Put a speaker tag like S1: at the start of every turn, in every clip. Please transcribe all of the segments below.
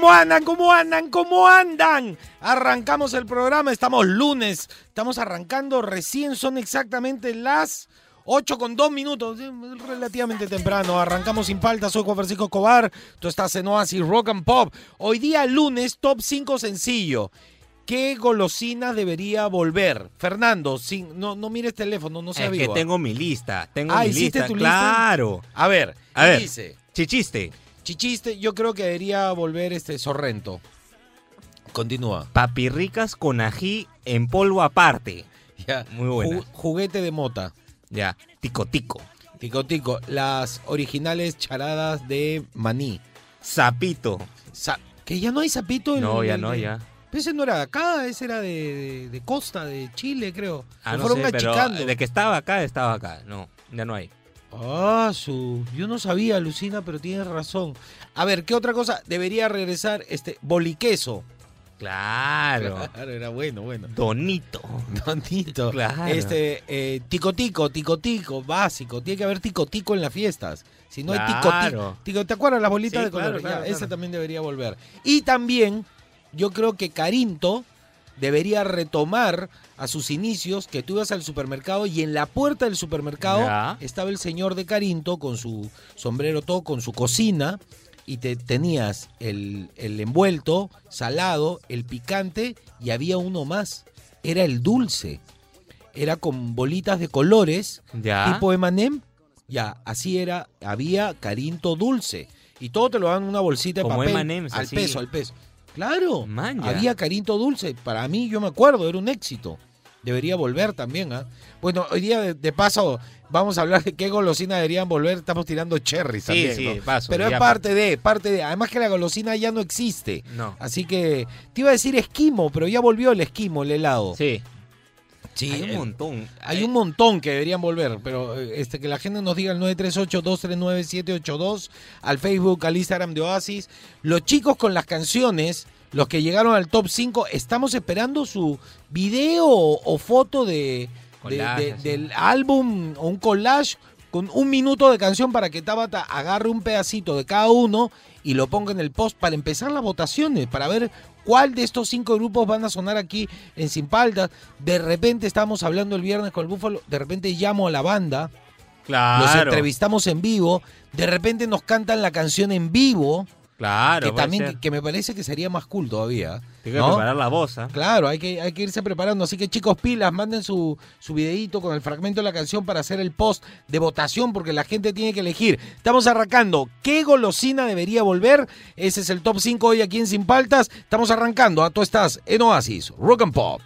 S1: ¿Cómo andan? ¿Cómo andan? ¿Cómo andan? Arrancamos el programa, estamos lunes, estamos arrancando, recién son exactamente las 8 con 2 minutos, eh, relativamente temprano, arrancamos sin falta, soy Juan Francisco Escobar, tú estás en Oasis Rock and Pop. Hoy día lunes, top 5 sencillo. ¿Qué golosina debería volver? Fernando, sin, no, no mires teléfono, no seas
S2: Es que tengo mi lista, tengo
S1: Ah,
S2: mi
S1: ¿hiciste
S2: lista.
S1: tu lista?
S2: claro.
S1: A ver,
S2: A ver.
S1: dice...
S2: Chichiste.
S1: Chichiste, yo creo que debería volver este Sorrento. Continúa.
S2: Papirricas con ají en polvo aparte.
S1: Ya.
S2: Muy buena.
S1: Ju- juguete de mota.
S2: Ya. Tico tico.
S1: Tico Tico. Las originales charadas de maní.
S2: Sapito.
S1: Sa- que ya no hay sapito. en-
S2: No, ya
S1: en-
S2: no, ya.
S1: Pero ese no era de acá, ese era de, de- de Costa, de Chile, creo.
S2: Ah, no
S1: fueron
S2: sé, pero
S1: achicando.
S2: de que estaba acá, estaba acá. No, ya no hay.
S1: Ah, su. Yo no sabía, Lucina, pero tienes razón. A ver, ¿qué otra cosa? Debería regresar este boliqueso.
S2: Claro.
S1: Claro, era bueno, bueno.
S2: Donito.
S1: Donito.
S2: Claro.
S1: Este, eh, tico tico, tico tico, básico. Tiene que haber tico tico en las fiestas. Si no hay tico
S2: Claro.
S1: tico, tico- ¿te acuerdas las bolitas
S2: Sí,
S1: de
S2: claro,
S1: colores?
S2: claro, claro.
S1: Ese también debería volver. Y también, yo creo que Carinto debería retomar a sus inicios que tú ibas al supermercado y en la puerta del supermercado
S2: Ya.
S1: estaba el señor de Carinto con su sombrero todo, con su cocina y te tenías el, el envuelto, salado, el picante y había uno más. Era el dulce. Era con bolitas de colores,
S2: Ya.
S1: tipo Emanem. Ya, así era. Había Carinto dulce. Y todo te lo dan en una bolsita de
S2: Como
S1: papel.
S2: M&M's,
S1: al
S2: así.
S1: peso, al peso. Claro. Había Carinto dulce. Para mí, yo me acuerdo, era un éxito. Debería volver también, ¿ah? Bueno, hoy día de, de paso vamos a hablar de qué golosina deberían volver. Estamos tirando cherry
S2: Sí,
S1: también,
S2: sí,
S1: ¿no?
S2: paso,
S1: Pero es parte de, parte de. Además que la golosina ya no existe.
S2: No.
S1: Así que te iba a decir esquimo, pero ya volvió el esquimo, el helado.
S2: Sí.
S1: Sí,
S2: hay un
S1: el-
S2: montón.
S1: hay un montón que deberían volver, pero eh, este que la gente nos diga al 938-239-782, al Facebook, al Instagram de Oasis. Los chicos con las canciones, los que llegaron al top 5, estamos esperando su video o, foto de, de-
S2: Collage,
S1: de-
S2: así.
S1: del álbum o un collage con un minuto de canción para que Tabata agarre un pedacito de cada uno y lo ponga en el post para empezar las votaciones, para ver cuál de estos cinco grupos van a sonar aquí en Sin Paltas. De repente estábamos hablando el viernes con el Búfalo, de repente llamo a la banda,
S2: Claro.
S1: los entrevistamos en vivo, de repente nos cantan la canción en vivo,
S2: Claro.
S1: que también que me parece que sería más cool todavía.
S2: Tiene que preparar la voz, ¿ah?
S1: Claro, hay que, hay que irse preparando. Así que chicos, pilas, manden su, su videito con el fragmento de la canción para hacer el post de votación, porque la gente tiene que elegir. Estamos arrancando. ¿Qué golosina debería volver? Ese es el top 5 hoy aquí en Sin Paltas. Estamos arrancando. Ah, Tú estás en Oasis, Rock and Pop.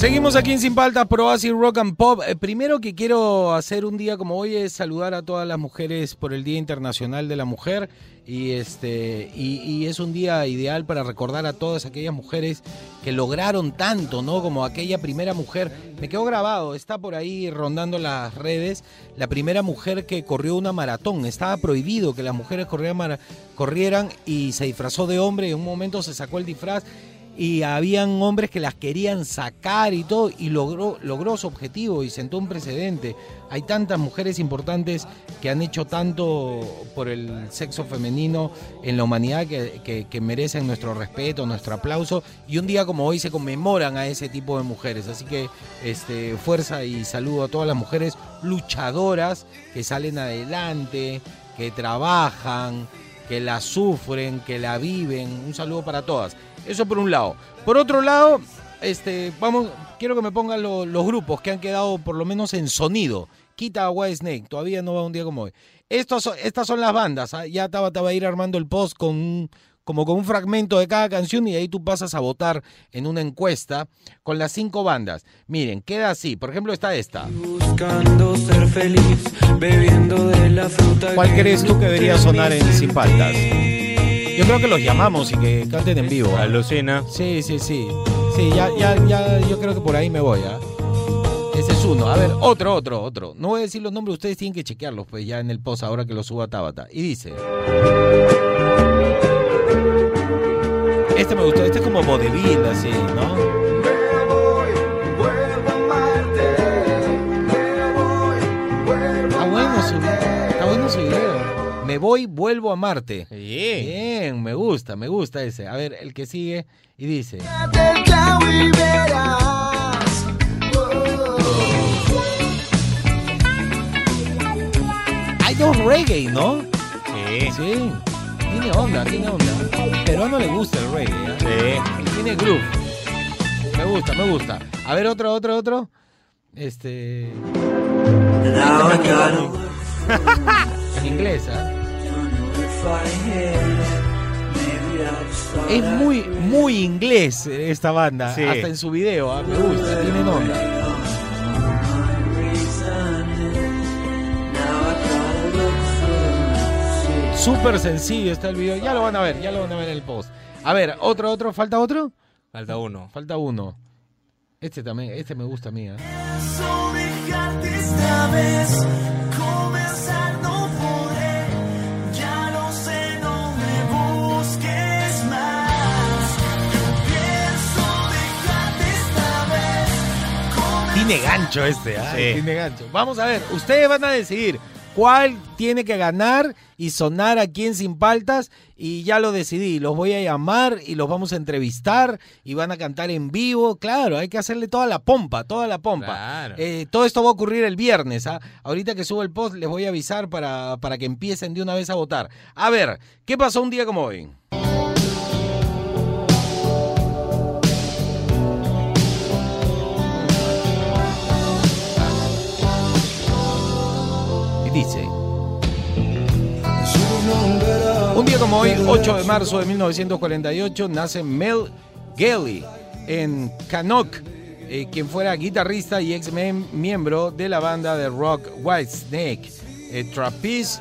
S1: Seguimos aquí en Sin Paltas, Pro Oasis Rock and Pop. Eh, primero que quiero hacer un día como hoy es saludar a todas las mujeres por el Día Internacional de la Mujer. Y este y, es un día ideal para recordar a todas aquellas mujeres que lograron tanto, ¿no? Como aquella primera mujer. Me quedó grabado, está por ahí rondando las redes. La primera mujer que corrió una maratón. Estaba prohibido que las mujeres corrieran, corrieran y se disfrazó de hombre. Y en un momento se sacó el disfraz y habían hombres que las querían sacar y todo y logró logró su objetivo y sentó un precedente. Hay tantas mujeres importantes que han hecho tanto por el sexo femenino en la humanidad que, que- que merecen nuestro respeto, nuestro aplauso y un día como hoy se conmemoran a ese tipo de mujeres. Así que este fuerza y saludo a todas las mujeres luchadoras que salen adelante, que trabajan, que la sufren, que la viven. Un saludo para todas. Eso por un lado. Por otro lado, este, vamos, quiero que me pongan lo- los grupos que han quedado por lo menos en sonido. Quita a White Snake, todavía no va un día como hoy. Estos, estas son las bandas. ¿ah? Ya Tabata va a ir armando el post con, un- como con un fragmento de cada canción y ahí tú pasas a votar en una encuesta con las cinco bandas. Miren, queda así. Por ejemplo, está esta.
S3: Buscando ser feliz, bebiendo de la fruta.
S1: ¿Cuál crees tú que debería sonar en Sin Paltas? Yo creo que los llamamos y que canten en vivo. ¿ah?
S2: Alucina.
S1: Sí, sí, sí. Sí, ya, ya, ya, yo creo que por ahí me voy, ¿ah? Ese es uno. A ver, otro, otro, otro. No voy a decir los nombres, ustedes tienen que chequearlos, pues ya en el post ahora que lo suba Tabata. Y dice. Este me gustó, este es como vodevil, así, ¿no? Voy, vuelvo a Marte.
S2: Bien.
S1: Bien, me gusta, me gusta ese. A ver, el que sigue y dice. Hay dos reggae, ¿no?
S2: Sí.
S1: Sí. Tiene onda, tiene onda. Peruano le gusta el reggae, ¿eh?
S2: Sí.
S1: Tiene groove. Me gusta, me gusta. A ver, otro, otro, otro. Este. En inglés, ¿ah? Es muy, muy inglés esta banda.
S2: Sí.
S1: Hasta en su video, ¿ah? me gusta, tienen onda. Súper sencillo está el video. Ya lo van a ver, ya lo van a ver en el post. A ver, otro, otro, ¿falta otro?
S2: Falta uno.
S1: Falta uno. Este también, este me gusta a mí. ¿eh? Tiene gancho este.
S2: Sí.
S1: Tiene gancho. Vamos a ver, ustedes van a decidir cuál tiene que ganar y sonar aquí en Sin Paltas y ya lo decidí. Los voy a llamar y los vamos a entrevistar y van a cantar en vivo. Claro, hay que hacerle toda la pompa, toda la pompa.
S2: Claro.
S1: Eh, todo esto va a ocurrir el viernes. ¿ah? Ahorita que subo el post les voy a avisar para, para que empiecen de una vez a votar. A ver, ¿qué pasó un día como hoy? Como hoy, 8 de marzo de 1948, nace Mel Galley en Canuck, eh, quien fuera guitarrista y ex miembro de la banda de rock Whitesnake, eh, Trapeze,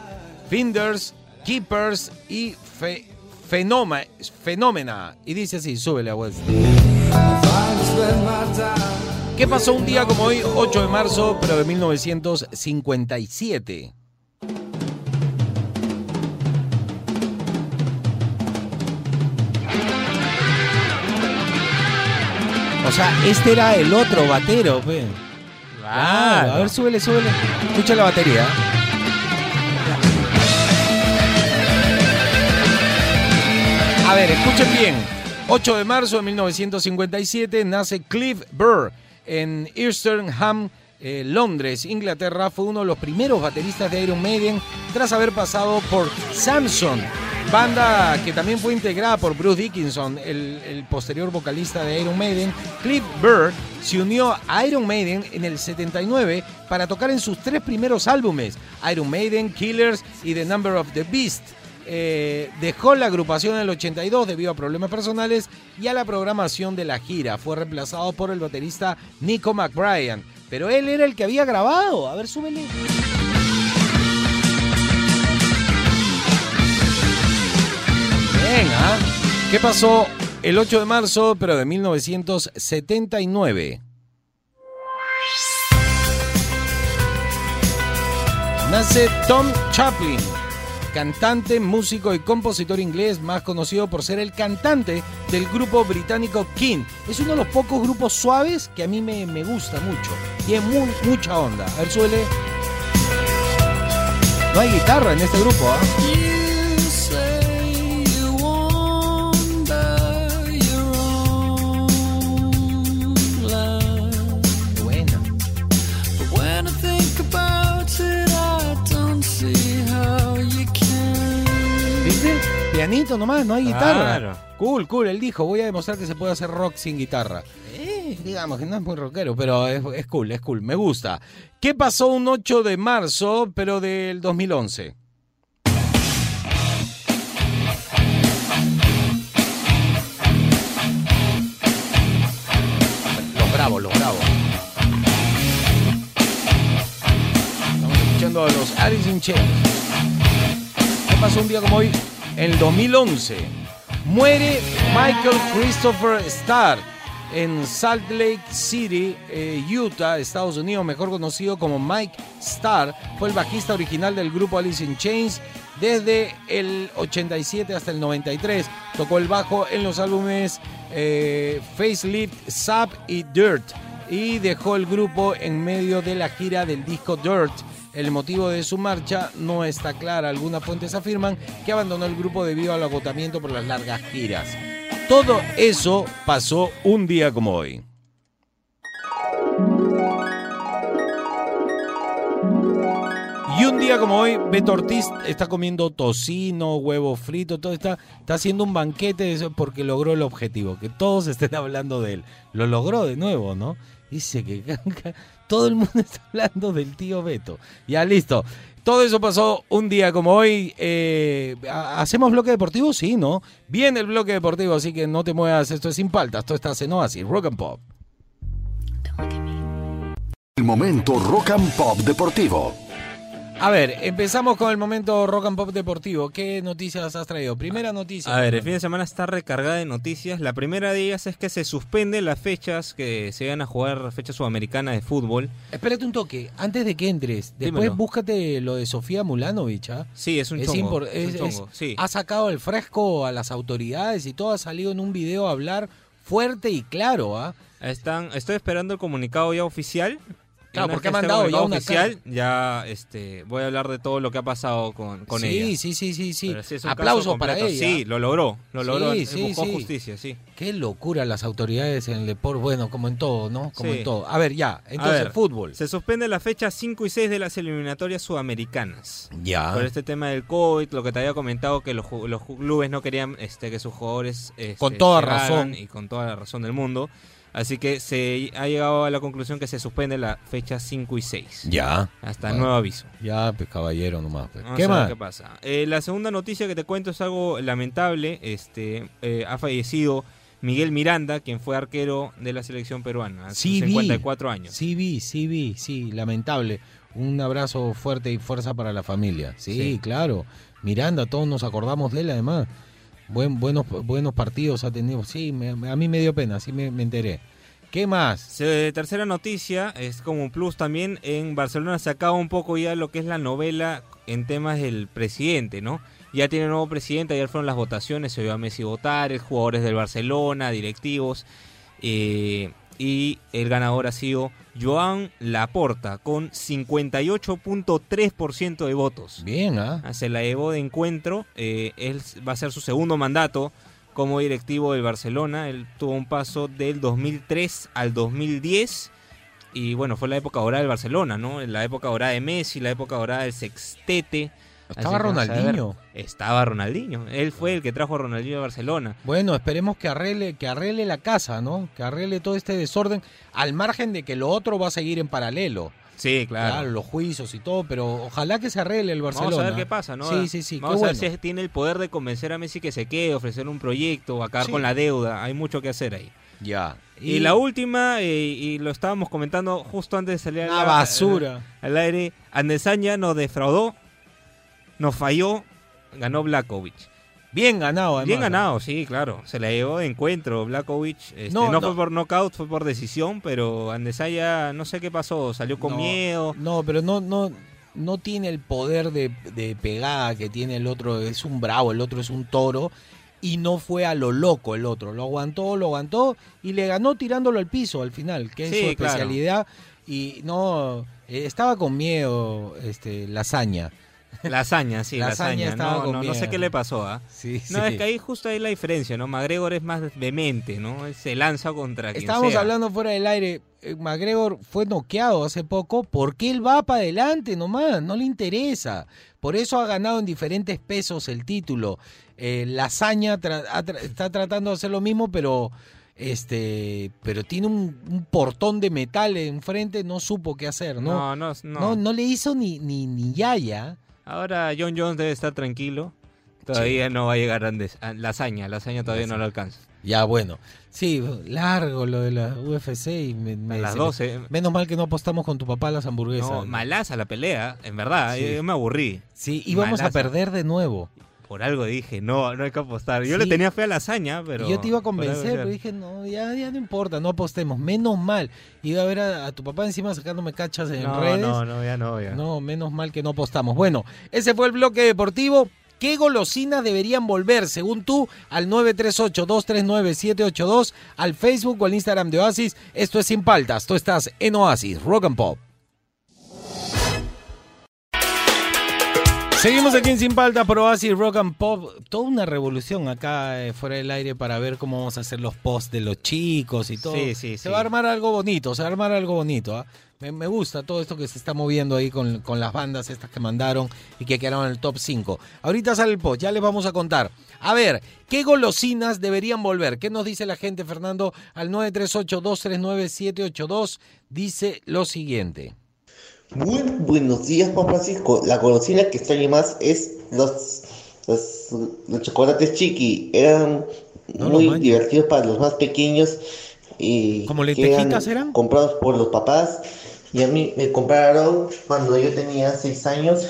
S1: Finders, Keepers y Fe- Fenoma- Fenómena. Y dice así, súbele a Whitesnake. ¿Qué pasó un día como hoy, 8 de marzo, pero de 1957? O sea, este era el otro batero, pe. Claro, a ver, súbele, súbele. Escucha la batería. A ver, escuchen bien. 8 de marzo de 1957 nace Cliff Burr en Easternham, eh, Londres, Inglaterra. Fue uno de los primeros bateristas de Iron Maiden tras haber pasado por Samson, banda que también fue integrada por Bruce Dickinson, el, posterior vocalista de Iron Maiden. Cliff Burr se unió a Iron Maiden en el 79 para tocar en sus tres primeros álbumes, Iron Maiden, Killers y The Number of the Beast. Eh, dejó la agrupación en el 82 debido a problemas personales y a la programación de la gira. Fue reemplazado por el baterista Nico McBrien. Pero él era el que había grabado. A ver, súbele. Bien, ¿ah? ¿Qué pasó el 8 de marzo, pero de 1979? Nace Tom Chaplin, cantante, músico y compositor inglés más conocido por ser el cantante del grupo británico King. Es uno de los pocos grupos suaves que a mí me, gusta mucho. Tiene mucha onda. A ver, suele. No hay guitarra en este grupo, ¿ah?
S4: You
S1: pianito nomás, no hay guitarra. Cool, cool. Él dijo, voy a demostrar que se puede hacer rock sin guitarra. Eh. Digamos que no es muy rockero, pero es, cool, es cool. Me gusta. ¿Qué pasó un 8 de marzo, pero del 2011? Los bravos, los bravos. Estamos escuchando a los Alice in Chains. ¿Qué pasó un día como hoy? En el 2011 muere Michael Christopher Starr en Salt Lake City, eh, Utah, Estados Unidos, mejor conocido como Mike Starr. Fue el bajista original del grupo Alice in Chains desde el 87 hasta el 93. Tocó el bajo en los álbumes eh, Facelift, Sap y Dirt. Y dejó el grupo en medio de la gira del disco Dirt. El motivo de su marcha no está clara. Algunas fuentes afirman que abandonó el grupo debido al agotamiento por las largas giras. Todo eso pasó un día como hoy. Y un día como hoy, Beto Ortiz está comiendo tocino, huevo frito, todo está, está haciendo un banquete porque logró el objetivo, que todos estén hablando de él. Lo logró de nuevo, ¿no? Dice que todo el mundo está hablando del tío Beto. Ya listo. Todo eso pasó un día como hoy. Eh, ¿ha- ¿Hacemos bloque deportivo? Sí, ¿no? Viene el bloque deportivo, así que no te muevas. Esto es sin paltas. Esto está en Oasis, Rock and Pop.
S5: El momento Rock and Pop Deportivo.
S1: A ver, empezamos con el momento Rock and Pop deportivo. ¿Qué noticias has traído? Primera noticia.
S2: A ver, el fin de semana está recargada de noticias. La primera de ellas es que se suspenden las fechas que se van a jugar, fechas sudamericanas de fútbol.
S1: Espérate un toque, antes de que entres. Después
S2: Dímelo.
S1: búscate lo de Sofía Mulanovich. ¿ah?
S2: Sí, es un
S1: Es
S2: chongo.
S1: impor-
S2: es un
S1: es-
S2: chongo,
S1: es-
S2: sí.
S1: Ha sacado el fresco a las autoridades y todo ha salido en un video a hablar fuerte y claro. ¿ah?
S2: Están, estoy esperando el comunicado ya oficial.
S1: Claro, porque ha mandado ya una
S2: oficial. Ya este, voy a hablar de todo lo que ha pasado con, con
S1: sí,
S2: ella.
S1: sí, sí, sí, sí.
S2: Un
S1: Aplausos para ella.
S2: Sí, lo logró. Lo logró.
S1: Sí,
S2: eh,
S1: sí,
S2: buscó justicia, sí.
S1: Qué locura las autoridades en el deporte. Bueno, como en todo, ¿no? Como en todo. A ver, ya. Entonces,
S2: ver,
S1: fútbol.
S2: Se suspende las fechas 5 y 6 de las eliminatorias sudamericanas.
S1: Ya.
S2: Por este tema del COVID, lo que te había comentado, que los, los clubes no querían este, que sus jugadores... este,
S1: Con toda razón.
S2: Y con toda la razón del mundo. Así que se ha llegado a la conclusión que se suspende la fecha 5 y 6.
S1: Ya.
S2: Hasta
S1: Bueno.
S2: nuevo aviso.
S1: Ya, pues caballero nomás. pues. ¿Qué más?
S2: qué pasa. Eh, la segunda noticia que te cuento es algo lamentable. Este, eh, ha fallecido Miguel Miranda, quien fue arquero de la selección peruana. A
S1: Sí, vi.
S2: 54 años.
S1: Sí vi, sí vi, sí, lamentable. Un abrazo fuerte y fuerza para la familia. Sí,
S2: Sí.
S1: claro. Miranda, todos nos acordamos de él además. Buen, buenos, buenos partidos ha tenido. Sí, me- a mí me dio pena, sí me, enteré. ¿Qué más?
S2: Tercera noticia, es como un plus también, en Barcelona se acaba un poco ya lo que es la novela en temas del presidente, ¿no? Ya tiene nuevo presidente, ayer fueron las votaciones, se vio a Messi votar, jugadores del Barcelona, directivos, eh, y el ganador ha sido Joan Laporta, con 58.3% de votos.
S1: Bien, ¿ah?
S2: Ah, Se la llevó de encuentro. eh, él va a ser su segundo mandato como directivo del Barcelona. Él tuvo un paso del 2003 al 2010. Y bueno, fue la época dorada del Barcelona, ¿no? La época dorada de Messi, la época dorada del Sextete.
S1: Estaba
S2: a.
S1: Ronaldinho.
S2: Estaba Ronaldinho. Él fue el que trajo a Ronaldinho a Barcelona.
S1: Bueno, esperemos que arregle, que arregle la casa, ¿no? Que arregle todo este desorden, al margen de que lo otro va a seguir en paralelo.
S2: Sí,
S1: Claro,
S2: claro.
S1: los juicios y todo, pero ojalá que se arregle el Barcelona.
S2: Vamos a ver qué pasa, ¿no?
S1: Sí, sí, sí.
S2: Vamos
S1: qué
S2: a ver
S1: bueno.
S2: si tiene el poder de convencer a Messi que se quede, ofrecer un proyecto, acabar
S1: Sí.
S2: con la deuda. Hay mucho que hacer ahí.
S1: Ya.
S2: Y, la última, eh, y lo estábamos comentando justo antes de salir al-
S1: Una basura.
S2: al aire, Andesaña nos defraudó, nos falló, ganó Blakovic.
S1: Bien ganado, además.
S2: Bien ganado, sí, claro. Se la llevó de encuentro Blakovic. Este,
S1: No,
S2: no,
S1: no.
S2: fue por knockout, fue por decisión, pero Andesaya no sé qué pasó, salió con miedo.
S1: No, pero no, no, no tiene el poder de, de pegada que tiene el otro. Es un bravo, el otro es un toro. Y no fue a lo loco el otro. Lo aguantó, lo aguantó y le ganó tirándolo al piso al final, que es
S2: Sí,
S1: su
S2: claro.
S1: especialidad. Y no, eh, estaba con miedo este, Lasaña.
S2: Lasaña, sí,
S1: Lasaña
S2: No, no, no sé qué le pasó, ¿ah?
S1: Sí,
S2: No,
S1: sí.
S2: es que ahí justo ahí la diferencia, ¿no? McGregor es más vehemente, ¿no? Se lanza contra quien
S1: Estábamos
S2: sea.
S1: hablando fuera del aire. eh, McGregor fue noqueado hace poco porque él va para adelante nomás, no le interesa. Por eso ha ganado en diferentes pesos el título. Eh, Lasaña tra- ha tra- está tratando de hacer lo mismo, pero este, pero tiene un, un portón de metal enfrente, no supo qué hacer, ¿no?
S2: No, no, no.
S1: No, no le hizo ni, ni, ni yaya.
S2: Ahora John Jones debe estar tranquilo. Todavía no va a llegar a Andes- a Lasaña. Lasaña todavía no lo alcanza.
S1: Ya, bueno. Sí, largo lo de la UFC y me, me-
S2: A las
S1: se me-
S2: 12.
S1: Menos mal que no apostamos con tu papá a las hamburguesas.
S2: No, malaza la pelea, en verdad.
S1: Sí.
S2: Yo me aburrí.
S1: Sí, íbamos a
S2: Malaza.
S1: perder de nuevo.
S2: Por algo dije, no, no hay que apostar. Yo
S1: Sí.
S2: le tenía fe a la hazaña, pero.
S1: Y yo te iba a convencer, pero dije, no, ya, ya no importa, no apostemos. Menos mal. Iba a ver a, a tu papá encima sacándome cachas en
S2: No,
S1: redes.
S2: no, no, ya no, ya.
S1: No, menos mal que no apostamos. Bueno, ese fue el bloque deportivo. ¿Qué golosinas deberían volver, según tú, al 938-239-782, al Facebook o al Instagram de Oasis? Esto es Sin Paltas. Tú estás en Oasis, Rock and Pop. Seguimos aquí en Sin Paltas por Oasis Rock and Pop. Toda una revolución acá eh, fuera del aire para ver cómo vamos a hacer los posts de los chicos y todo.
S2: Sí, sí,
S1: se
S2: sí.
S1: va a armar algo bonito, se va a armar algo bonito. ¿ah? Me, me gusta todo esto que se está moviendo ahí con, con las bandas estas que mandaron y que quedaron en el top 5. Ahorita sale el post, ya les vamos a contar. A ver, ¿qué golosinas deberían volver? ¿Qué nos dice la gente, Fernando? Al 938-239-782 dice lo siguiente.
S6: Muy buenos días, Juan Francisco. La golosina que extraño más es los, los, los chocolates chiqui. Eran
S1: No
S6: muy divertidos para los más pequeños. Y
S1: ¿Como lentejitas eran?
S6: Comprados por los papás. Y a mí me compraron cuando yo tenía 6 años.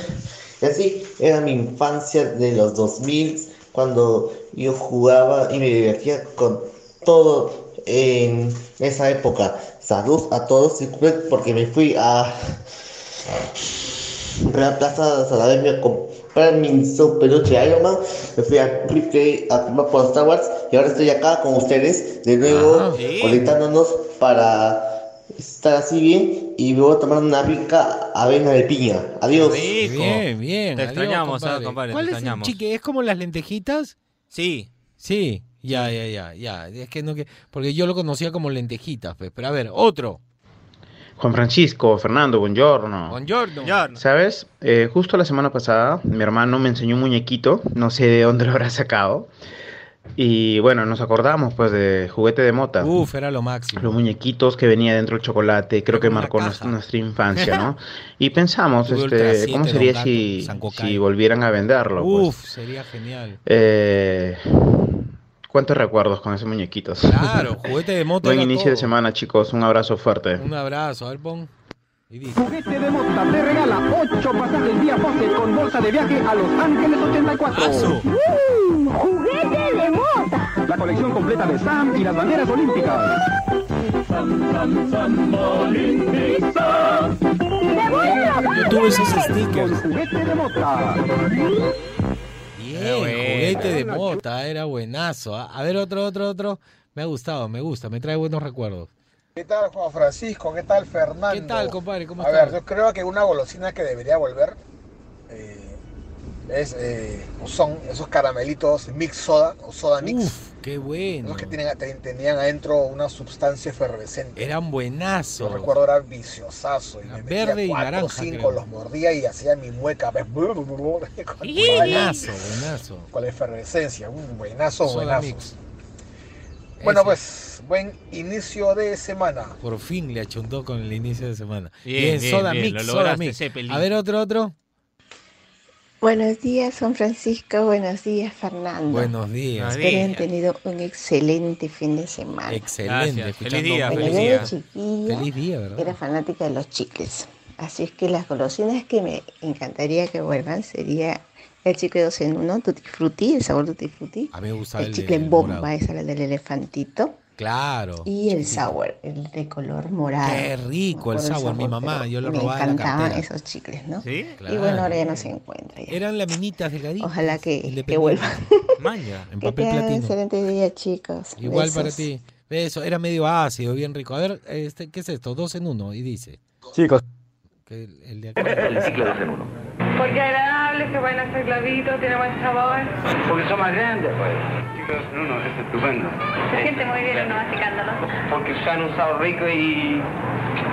S6: Y así era mi infancia de los 2000, cuando yo jugaba y me divertía con todo en esa época. Saludos a todos, disculpen porque me fui a Real Plaza Saladez a comprar mi peluche de Iron Man. Me fui a Ripley a comprar por Star Wars y ahora estoy acá con ustedes de nuevo
S1: Ah,
S2: sí.
S6: conectándonos para estar así bien y luego tomar una rica avena de piña. Adiós.
S2: Rico.
S1: Bien, bien.
S2: Te
S1: adiós,
S2: extrañamos, ah, compadre, te
S1: ¿Cuál es el
S2: extrañamos.
S1: chique? ¿Es como las lentejitas?
S2: Sí.
S1: Sí, ya, ya, ya, ya. Es que no que porque yo lo conocía como lentejitas, pues. Pero a ver, otro.
S7: Juan Francisco, Fernando, buongiorno.
S1: Buongiorno.
S7: ¿Sabes? Eh, justo la semana pasada mi hermano me enseñó un muñequito, no sé de dónde lo habrá sacado. Y bueno, nos acordamos pues de juguete de mota.
S1: Uf, era lo máximo.
S7: Los muñequitos que venía dentro el chocolate, creo que marcó nuestra, nuestra infancia, ¿no? Y pensamos, este,
S1: 7,
S7: ¿cómo sería si volvieran a venderlo? pues?
S1: Uf, sería genial.
S7: Eh, ¿Cuántos recuerdos con esos muñequitos?
S1: Claro, juguete de moto.
S7: Buen inicio de semana, chicos. Un abrazo fuerte.
S1: Un abrazo, a ver, pon.
S8: Juguete de Mota te regala 8 pasajes vía Pose con bolsa de viaje a Los Ángeles 84.
S2: Asu.
S9: ¡Juguete de mota!
S8: La colección completa de Sam y las banderas olímpicas.
S1: Yo tuve esos stickers.
S8: Con juguete de Mota.
S1: Bien,
S2: Era buena.
S1: juguete de mota, era buenazo. ¿ah? A ver, otro, otro, otro. Me ha gustado, me gusta, me trae buenos recuerdos.
S10: ¿Qué tal Juan Francisco? ¿Qué tal Fernando?
S1: ¿Qué tal, compadre? ¿Cómo
S10: A
S1: estás?
S10: ver, yo creo que una golosina que debería volver eh, es, eh, o son esos caramelitos mix soda o soda mix.
S1: Uf, qué bueno.
S10: Esos que tienen, tenían adentro una sustancia efervescente.
S1: Eran
S10: Yo
S1: buenazos.
S10: recuerdo era viciosazo. Y me metía
S1: Verde y
S10: cuatro o
S1: naranja,
S10: cinco,
S1: creo.
S10: los mordía y hacía mi mueca. pues,
S1: Buenazo, buenazo.
S10: con la efervescencia. Un buenazo,
S1: Soda
S10: buenazo.
S1: mix.
S10: Bueno,
S1: Ese.
S10: pues, buen inicio de semana.
S1: Por fin le achuntó con el inicio de semana.
S2: Bien, bien,
S1: soda
S2: bien,
S1: mix,
S2: lo
S1: soda mix. A ver, otro, otro.
S9: Buenos días, San Francisco. Buenos días, Fernando.
S1: Buenos días.
S2: Buenos
S9: Espero hayan
S2: días.
S9: tenido un excelente fin de semana.
S1: Excelente.
S2: Feliz día,
S9: Bueno,
S2: feliz
S9: yo
S2: día.
S9: de chiquilla
S1: Feliz día, ¿verdad?
S9: era fanática de los chicles. Así es que las golosinas que me encantaría que vuelvan sería el chicle 2 en 1, Tutti Frutti, el sabor Tutti Frutti.
S1: A mí me gustaba
S9: El
S1: el,
S9: chicle
S1: de
S9: bomba,
S1: morado.
S9: esa la del elefantito.
S1: Claro.
S9: Y el sour, el de color morado.
S1: Qué rico el sour, mi mamá, yo lo
S9: me
S1: robaba la
S9: encantaban esos chicles, ¿no?
S2: ¿Sí?
S9: Y bueno, ahora ya no
S1: Claro.
S9: se encuentra. ya.
S1: Eran laminitas delgaditas.
S9: Ojalá que, que vuelvan.
S2: Maña.
S1: En
S9: Que
S1: papel
S9: un
S1: platino.
S9: excelente día, chicos.
S1: Igual para ti. Eso, era medio ácido, bien rico. A ver, este, ¿qué es esto? Dos en uno. Y dice.
S8: Chicos,
S1: Que el, el de acá.
S11: Porque agradable, se van a hacer clavitos, tiene buen sabor.
S8: porque son más grandes, pues. Chicos, no, no, es estupendo.
S11: Se siente muy bien uno masticándolo.
S8: Porque usan un sabor rico y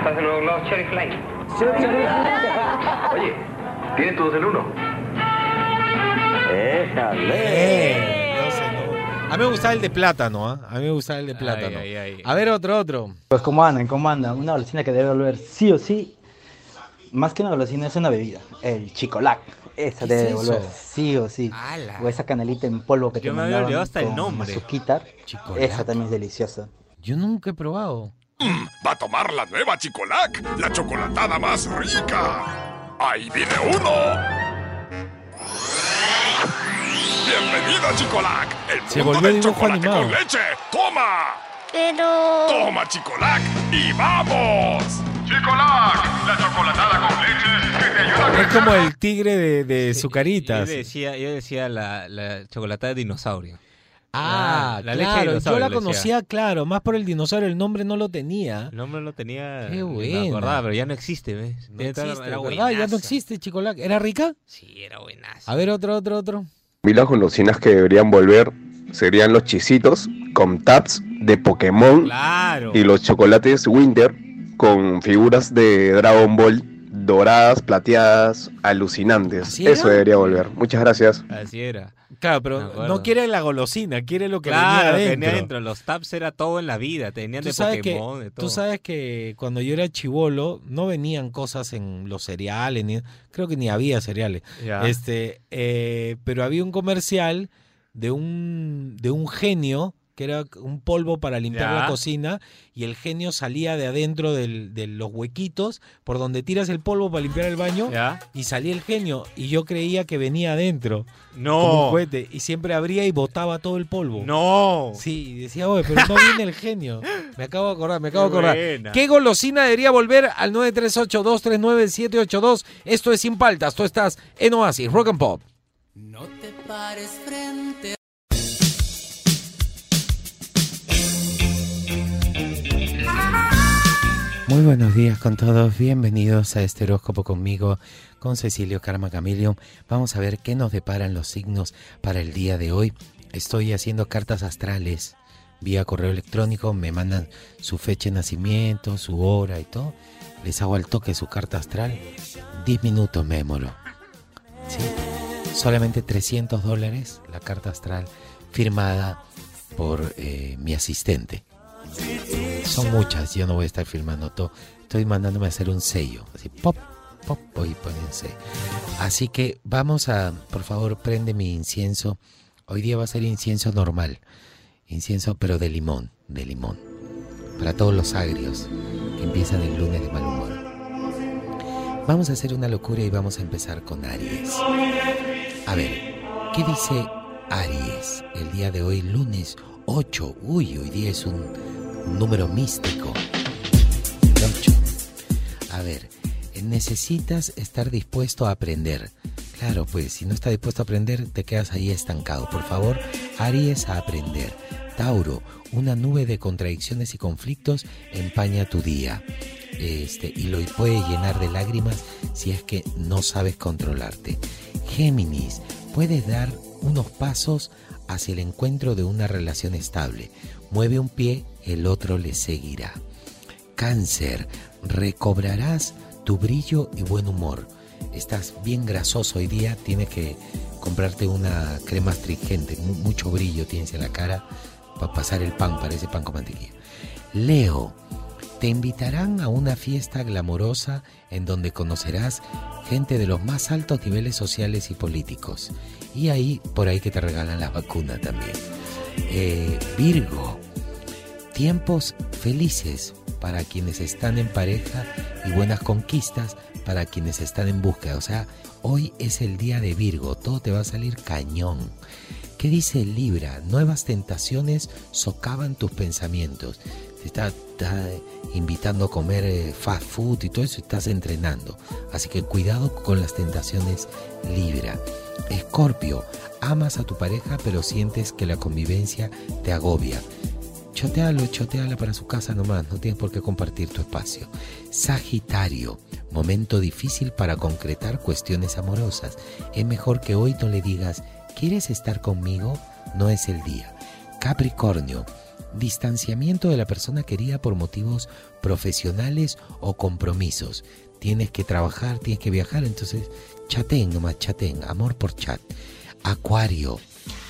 S8: hacen los globos cherry flake.
S12: Oye, ¿tienen todos el uno?
S1: Eh, no sé, no. A mí me gustaba el de plátano, ¿ah? A mí me gustaba el de plátano.
S2: ay, ay.
S1: A ver, otro, otro.
S8: Pues como andan, como andan. Una golosina que debe volver sí o sí
S13: más que una golosina es una bebida, el chicolac. Esa
S2: ¿Qué
S13: debe
S2: es
S13: devolver, sí o sí. O esa canelita en polvo que
S2: Yo
S13: te
S2: me había
S13: mandaban
S2: olvidado hasta el nombre.
S13: azuquita.
S1: Chicolac.
S13: Esa también es deliciosa.
S1: Yo nunca he probado.
S14: Va a tomar la nueva Chicolac, la chocolatada más rica. Ahí viene uno. Bienvenida, Chicolac. El
S1: Se
S14: mundo
S1: volvió
S14: del chocolate
S1: animado.
S14: con leche. ¡Toma!
S15: Pero...
S14: ¡Toma, Chicolac! ¡Y vamos! Chicolac, la chocolatada con leche que te ayuda
S1: Es como el tigre de, de
S2: Yo
S1: Sucaritas.
S2: decía, yo decía la, la chocolatada de dinosaurio.
S1: Ah,
S2: La- la leche de
S1: claro. Yo
S2: dinosaurio,
S1: la
S2: le decía.
S1: conocía, claro, más por el dinosaurio. El nombre no lo tenía.
S2: El nombre lo tenía.
S1: Qué buena.
S2: Me acordaba, pero ya no existe, ¿ves?
S1: No existe,
S2: era
S1: ¿verdad? Ya no existe, Chicolac. ¿Era rica?
S2: Sí, era buenaza.
S1: A ver, otro, otro, otro.
S16: Y las golosinas que deberían volver serían los chisitos con tabs de Pokémon
S2: Claro.
S16: y los chocolates Winter con figuras de Dragon Ball doradas, plateadas, alucinantes. Eso debería volver. Muchas gracias.
S2: Así era.
S1: Claro, pero no quiere la golosina, quiere lo que
S2: Claro,
S1: venía
S2: tenía
S1: adentro.
S2: dentro. Los tabs era todo en la vida. Tenían
S1: Tú
S2: de
S1: sabes, que,
S2: Pokémon, de todo.
S1: tú sabes que cuando yo era chivolo no venían cosas en los cereales, ni, creo que ni había cereales.
S2: Ya.
S1: Este, eh, pero había un comercial de un, de un genio que era un polvo para limpiar
S2: Ya.
S1: la cocina y el genio salía de adentro del- de los huequitos por donde tiras el polvo para limpiar el baño
S2: Ya.
S1: y salía el genio y yo creía que venía adentro
S2: No.
S1: como un cohete y siempre abría y botaba todo el polvo.
S2: No.
S1: Sí, y decía, oye, pero no viene el genio. Me acabo de acordar, me acabo de acordar.
S2: buena.
S1: ¿Qué golosina debería volver al 938-239-782? Esto es Sin Paltas, tú estás en Oasis, Rock and Pop.
S4: No te pares frente
S1: Muy buenos días con todos, bienvenidos a este horóscopo conmigo, con Cecilio Karma Camilium. Vamos a ver qué nos deparan los signos para el día de hoy. Estoy haciendo cartas astrales vía correo electrónico, me mandan su fecha de nacimiento, su hora y todo. Les hago al toque su carta astral. 10 minutos me demoro. Solamente 300 dólares la carta astral firmada por eh, mi asistente. Son muchas, yo no voy a estar filmando todo. Estoy mandándome a hacer un sello. Así, pop, pop, un sello. Así que vamos a, por favor, prende mi incienso. Hoy día va a ser incienso normal. Incienso, pero de limón, de limón. Para todos los agrios que empiezan el lunes de mal humor. Vamos a hacer una locura y vamos a empezar con Aries. A ver, ¿qué dice Aries el día de hoy, lunes 8? Uy, hoy día es un, número místico. El 8. A ver, necesitas estar dispuesto a aprender. Claro, pues si no estás dispuesto a aprender, te quedas ahí estancado. Por favor, Aries a aprender. Tauro, una nube de contradicciones y conflictos empaña tu día. Este, y lo puede llenar de lágrimas si es que no sabes controlarte. Géminis, puedes dar unos pasos hacia el encuentro de una relación estable. Mueve un pie, el otro le seguirá. Cáncer, recobrarás tu brillo y buen humor. Estás bien grasoso hoy día, tienes que comprarte una crema astringente, mu- mucho brillo tienes en la cara para pasar el pan, parece pan con mantequilla. Leo, te invitarán a una fiesta glamorosa en donde conocerás gente de los más altos niveles sociales y políticos. Y ahí, por ahí que te regalan la vacuna también. Eh, Virgo, tiempos felices para quienes están en pareja y buenas conquistas para quienes están en búsqueda. O sea, hoy es el día de Virgo, todo te va a salir cañón. ¿Qué dice Libra? Nuevas tentaciones socavan tus pensamientos. Te está, invitando a comer eh, fast food y todo eso, estás entrenando. Así que cuidado con las tentaciones Libra. Escorpio, amas a tu pareja pero sientes que la convivencia te agobia. Chotealo, choteala para su casa nomás, no tienes por qué compartir tu espacio. Sagitario, momento difícil para concretar cuestiones amorosas. Es mejor que hoy no le digas, ¿quieres estar conmigo? No es el día. Capricornio, distanciamiento de la persona querida por motivos profesionales o compromisos. Tienes que trabajar, tienes que viajar, entonces chaten nomás, chaten, amor por chat. Acuario,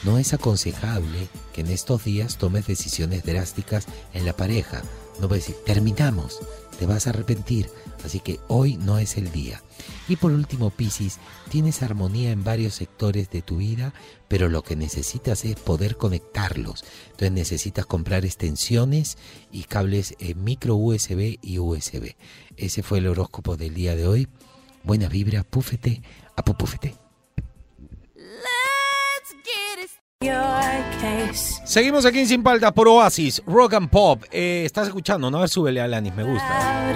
S1: no es aconsejable que en estos días tomes decisiones drásticas en la pareja. No puedes decir, terminamos.
S15: te vas a arrepentir, así que hoy no es el día. Y por último, Piscis, tienes armonía en varios sectores de tu vida, pero lo que necesitas es poder conectarlos. Entonces necesitas comprar extensiones y cables eh, micro USB y USB. Ese fue el horóscopo del día de hoy. Buena vibra, púfete, apupúfete.
S1: Seguimos aquí en Sin Paltas por Oasis, Rock and Pop. Eh, estás escuchando, ¿no? A ver, súbele a Alanis, me gusta.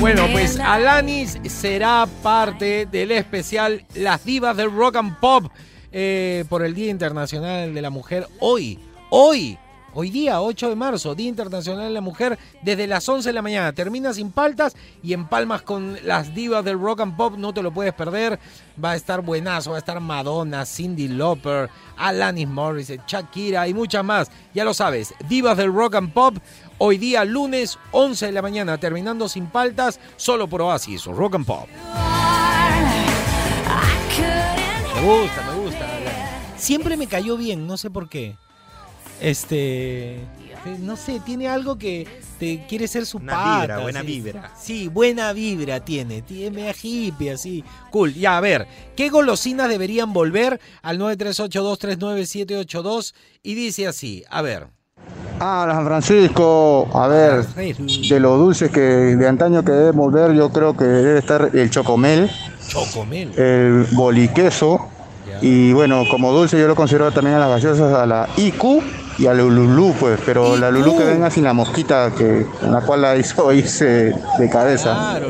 S1: Bueno, pues Alanis será parte del especial Las Divas del Rock and Pop eh, por el Día Internacional de la Mujer. Hoy, hoy, hoy día 8 de marzo, Día Internacional de la Mujer, desde las 11 de la mañana. Termina sin paltas y en palmas con las divas del Rock and Pop. No te lo puedes perder. Va a estar buenazo, va a estar Madonna, Cindy Lauper, Alanis Morissette, Shakira y muchas más. Ya lo sabes, divas del Rock and Pop. Hoy día lunes 11 de la mañana, terminando sin paltas, solo por Oasis, Rock and Pop. Me gusta, me gusta. Siempre me cayó bien, no sé por qué. Este, eh, no sé, tiene algo que te quiere ser su
S2: Una
S1: pata,
S2: vibra, buena
S1: sí.
S2: vibra.
S1: Sí, buena vibra tiene, tiene media hippie así. Cool. Ya, a ver, ¿qué golosinas deberían volver al 938239782? Y dice así, a ver.
S17: Ah, San Francisco, a ver, de los dulces que de antaño que debemos ver, yo creo que debe estar el chocomel,
S1: Chocomel.
S17: el boliqueso, y bueno, como dulce yo lo considero también a las gaseosas, a la IQ y a la Lulú, pues, pero la Lulú que venga sin la mosquita, que, en la cual la hizo irse de cabeza.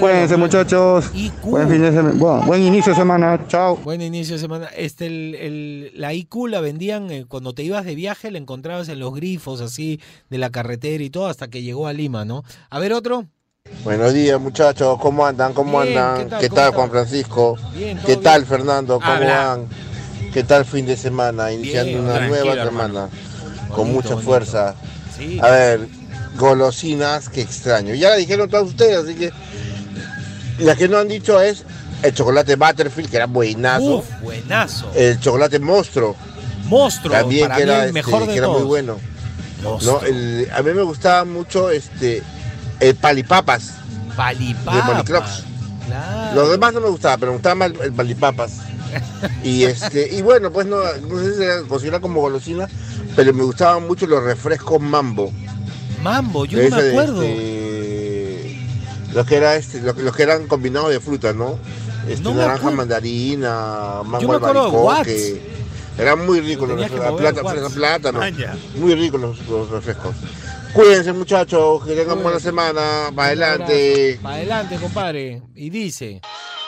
S17: Cuídense muchachos, buen fin de semana, bueno, buen inicio de semana, chao.
S1: Buen inicio de semana. Este, el, el- la IQ la vendían eh, cuando te ibas de viaje, la encontrabas en los grifos así de la carretera y todo, hasta que llegó a Lima, ¿no? A ver, otro.
S18: Buenos días muchachos, ¿cómo andan? ¿Cómo
S1: Bien,
S18: andan?
S1: ¿qué tal?
S18: ¿Qué
S1: ¿Cómo
S18: tal
S1: estás?
S18: Juan Francisco?
S1: Bien,
S18: ¿Qué
S1: bien.
S18: tal Fernando? ¿Cómo
S1: Habla.
S18: van? ¿Qué tal fin de semana? Iniciando
S1: Bien,
S18: una nueva
S1: hermano.
S18: Con mucha fuerza. A ver, golosinas que extraño. Ya la dijeron todos ustedes, así que la que no han dicho es el chocolate Butterfield, que era buenazo.
S1: Uf, buenazo.
S18: El chocolate monstruo.
S1: Monstruo,
S18: También
S1: para
S18: que
S1: mí
S18: era,
S1: el
S18: este,
S1: mejor de
S18: que era muy
S1: todos.
S18: bueno.
S1: Monstruo.
S18: No, el- a mí me gustaba mucho este el palipapas.
S1: Palipapas.
S18: De.
S1: Claro.
S18: Los demás no me gustaba, pero me gustaba más el palipapas. Y este, y bueno, pues no, no sé si se considera como golosina, pero me gustaban mucho los refrescos mambo.
S1: Mambo, yo no me
S18: de,
S1: acuerdo.
S18: este, los que era este, los, los que eran combinados de fruta, ¿no? Este,
S1: No
S18: naranja, mandarina, mango
S1: Yo me acuerdo de
S18: albaricoque. Eran muy ricos los refrescos, plata, fresa, plátano.
S1: Ah.
S18: Muy ricos los, los refrescos. Cuídense muchachos, que tengan buena semana, para adelante.
S1: Para adelante, compadre. Y dice.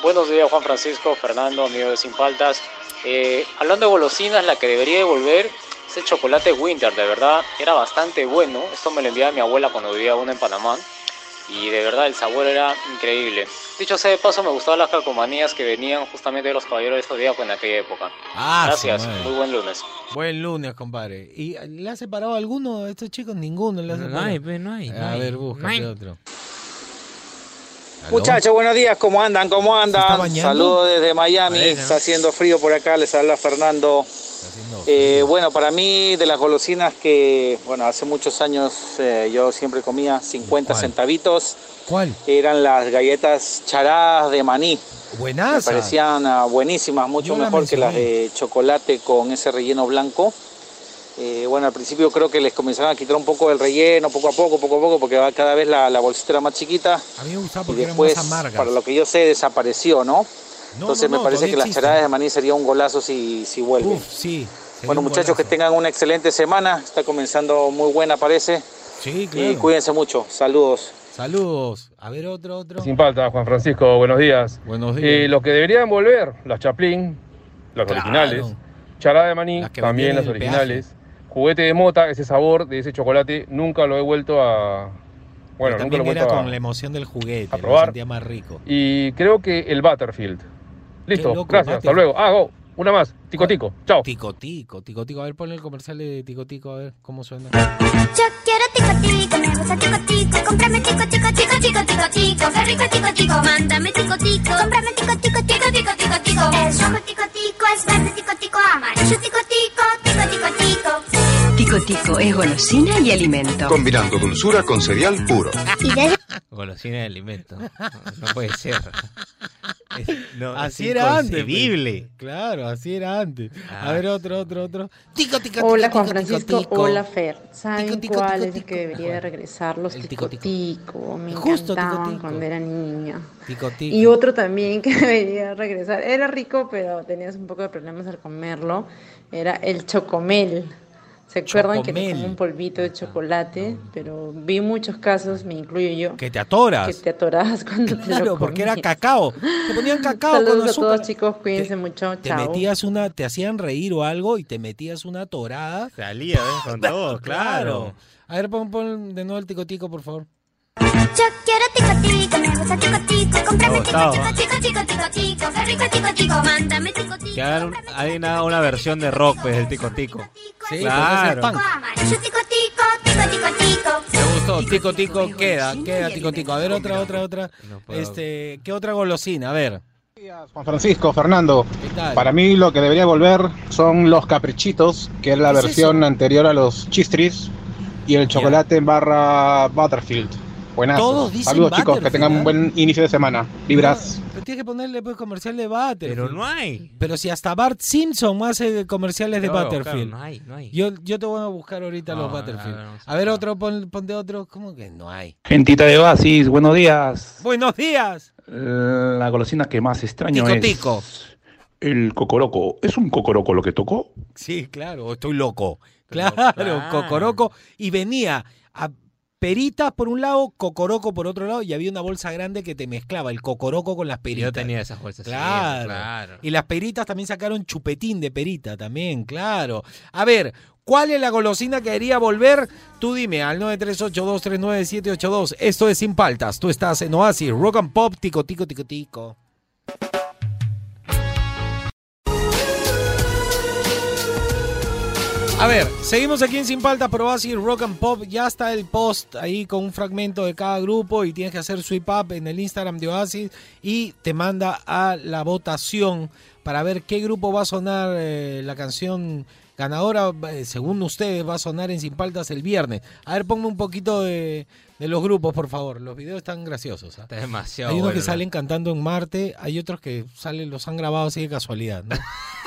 S19: Buenos días Juan Francisco, Fernando, amigo de Sin Faltas. Eh, hablando de golosinas, la que debería de volver es el chocolate Winter, de verdad era bastante bueno. Esto me lo enviaba mi abuela cuando vivía aún en Panamá y de verdad el sabor era increíble. Dicho sea de paso, me gustaban las calcomanías que venían justamente de los caballeros de Zodíaco en aquella época.
S1: Ah,
S19: Gracias,
S1: madre.
S19: muy buen lunes.
S1: Buen lunes, compadre. ¿Y le ha separado alguno a estos chicos? Ninguno le ha
S2: No hay, no hay, no
S1: A
S2: hay.
S1: ver,
S2: No
S1: búscate
S20: Muchachos, buenos días, ¿cómo andan? ¿Cómo
S1: ¿Se está
S20: andan? Saludos desde Miami, está haciendo frío por acá, les habla Fernando. Eh, bueno, para mí de las golosinas que, bueno, hace muchos años eh, yo siempre comía 50
S1: ¿Cuál?
S20: centavitos,
S1: ¿Cuál?
S20: eran las galletas charadas de maní.
S1: Buenas.
S20: parecían ah, buenísimas, mucho
S1: Yo la
S20: mejor que las de chocolate con ese relleno blanco. Eh, bueno, al principio creo que les comenzaron a quitar un poco del relleno, poco a poco, poco a poco, porque va cada vez la, la bolsita era más chiquita.
S1: A mí me gustaba
S20: Y
S1: porque eran
S20: después,
S1: más amargas.
S20: para lo que yo sé, desapareció, ¿no? Entonces
S1: no,
S20: me parece que las charadas de maní sería un golazo si, si vuelve.
S1: Uf, sí.
S20: bueno, muchachos, que tengan una excelente semana. Está comenzando muy buena, parece.
S1: Sí,
S20: Y
S1: claro.
S20: cuídense mucho. Saludos.
S1: Saludos. A ver, otro, otro.
S21: Sin falta, Juan Francisco, buenos días.
S1: Buenos días.
S21: Eh, lo que deberían volver, las Chaplin, las
S1: Claro.
S21: originales, charada de maní,
S1: Las
S21: también las
S1: el
S21: originales, juguete de mota, ese sabor de ese chocolate, nunca lo he vuelto a... Bueno, nunca lo he
S1: era
S21: vuelto
S1: con
S21: a...
S1: la emoción del juguete.
S21: a
S1: lo
S21: probar.
S1: sentía más rico.
S21: Y creo que el Butterfield. Listo,
S1: loco,
S21: gracias, hasta luego. Ah, go, una más, tico tico, chao.
S1: Tico tico, tico tico. A ver, ponle el comercial de tico tico, a ver cómo suena.
S22: Yo quiero tico tico, me gusta tico tico, cómprame tico tico tico tico tico tico, qué rico tico tico, mándame tico tico, cómprame tico tico tico tico tico tico, es rojo tico tico, es verde tico tico, amarillo tico tico, tico tico tico.
S23: Tico
S24: Tico Tico es golosina y alimento.
S25: Combinando dulzura con cereal puro.
S2: Golosina de alimento. No, puede ser. Es- no,
S1: así
S2: es
S1: era antes. pues. Claro, así era antes. A
S2: Ah.
S1: ver, otro, otro, otro.
S23: Hola
S1: tico,
S23: Juan
S1: tico,
S23: Francisco,
S1: tico.
S23: hola Fer. ¿Saben
S1: Tico, tico,
S23: cuál
S1: tico,
S23: es el que debería de regresar? Los
S1: El
S23: tico
S1: tico,
S23: tico. Me
S1: Justo, tico,
S23: encantaban
S1: tico.
S23: cuando era niña.
S1: Tico, tico.
S23: Y otro también que debería regresar. Era rico, pero tenías un poco de problemas al comerlo. Era el chocomel. ¿Se acuerdan que era
S1: Chocomel.
S23: como un polvito de chocolate? Pero vi muchos casos, me incluyo yo,
S1: Que te atoras.
S23: que te atorabas cuando te
S1: Claro, porque era cacao. Te ponían cacao
S23: Saludos
S1: con
S23: a todos chicos, cuídense mucho.
S1: Te
S23: Chao.
S1: metías una, te hacían reír o algo y te metías una torada.
S2: Salía, ¿ves? Con todo, claro.
S1: A ver, pon, pon de nuevo el ticotico, por favor.
S22: Yo quiero tico tico, me gusta tico tico, cómprame
S2: Me
S22: tico
S2: gustaba.
S22: tico tico tico tico tico, qué rico tico tico, mándame tico tico.
S2: Que hagan un- hay una, una versión de rock, pues, del Tico Tico.
S1: Sí,
S2: claro.
S1: porque es el punk.
S22: Amarillo tico tico, tico tico tico.
S1: Me gustó, tico tico, queda, queda tico tico. A ver, otra, otra, otra. Este, ¿qué otra golosina? A ver.
S10: Juan Francisco, Fernando.
S1: tal?
S10: Para mí lo que debería volver son los caprichitos, que es la
S1: ¿Qué es
S10: versión anterior a los chistris, y el chocolate en barra Butterfield. Buenazo.
S1: Todos dicen
S10: Saludos chicos, que tengan un buen inicio de semana. Vibras.
S1: Pero tienes que ponerle pues, comercial de Butterfield.
S2: Pero no hay.
S1: Pero si hasta Bart Simpson hace comerciales de
S2: No,
S1: Butterfield.
S2: claro, no hay, no hay.
S1: Yo, yo te voy a buscar ahorita
S2: No,
S1: los
S2: a
S1: Butterfield.
S2: ver, vamos
S1: A ver, otro, pon, ponte otro. ¿Cómo que no hay?
S26: Gentita de Oasis, buenos días.
S1: Buenos días.
S26: La golosina que más extraño
S1: Tico
S26: es
S1: tico.
S26: el cocoroco. ¿Es un cocoroco lo que tocó?
S1: Sí, claro, estoy loco. Claro. cocoroco. Y venía a peritas por un lado, cocoroco por otro lado, y había una bolsa grande que te mezclaba el cocoroco con las peritas.
S2: Yo tenía esas bolsas. sí,
S1: Claro.
S2: claro.
S1: Y las peritas también sacaron chupetín de perita también, claro. A ver, ¿cuál es la golosina que debería volver? Tú dime al 938239782. Esto es Sin Paltas. Tú estás en Oasis, Rock and Pop, tico, tico, tico, tico. A ver, seguimos aquí en Sin Paltas, pero Oasis, Rock and Pop. Ya está el post ahí con un fragmento de cada grupo y tienes que hacer sweep up en el Instagram de Oasis y te manda a la votación para ver qué grupo va a sonar eh, la canción ganadora. eh, según ustedes, va a sonar en Sin Paltas el viernes. A ver, ponme un poquito de, de los grupos, por favor. Los videos están graciosos.
S2: Está demasiado
S1: Hay unos que salen cantando en Marte, hay otros que salen, los han grabado así de casualidad. ¿no?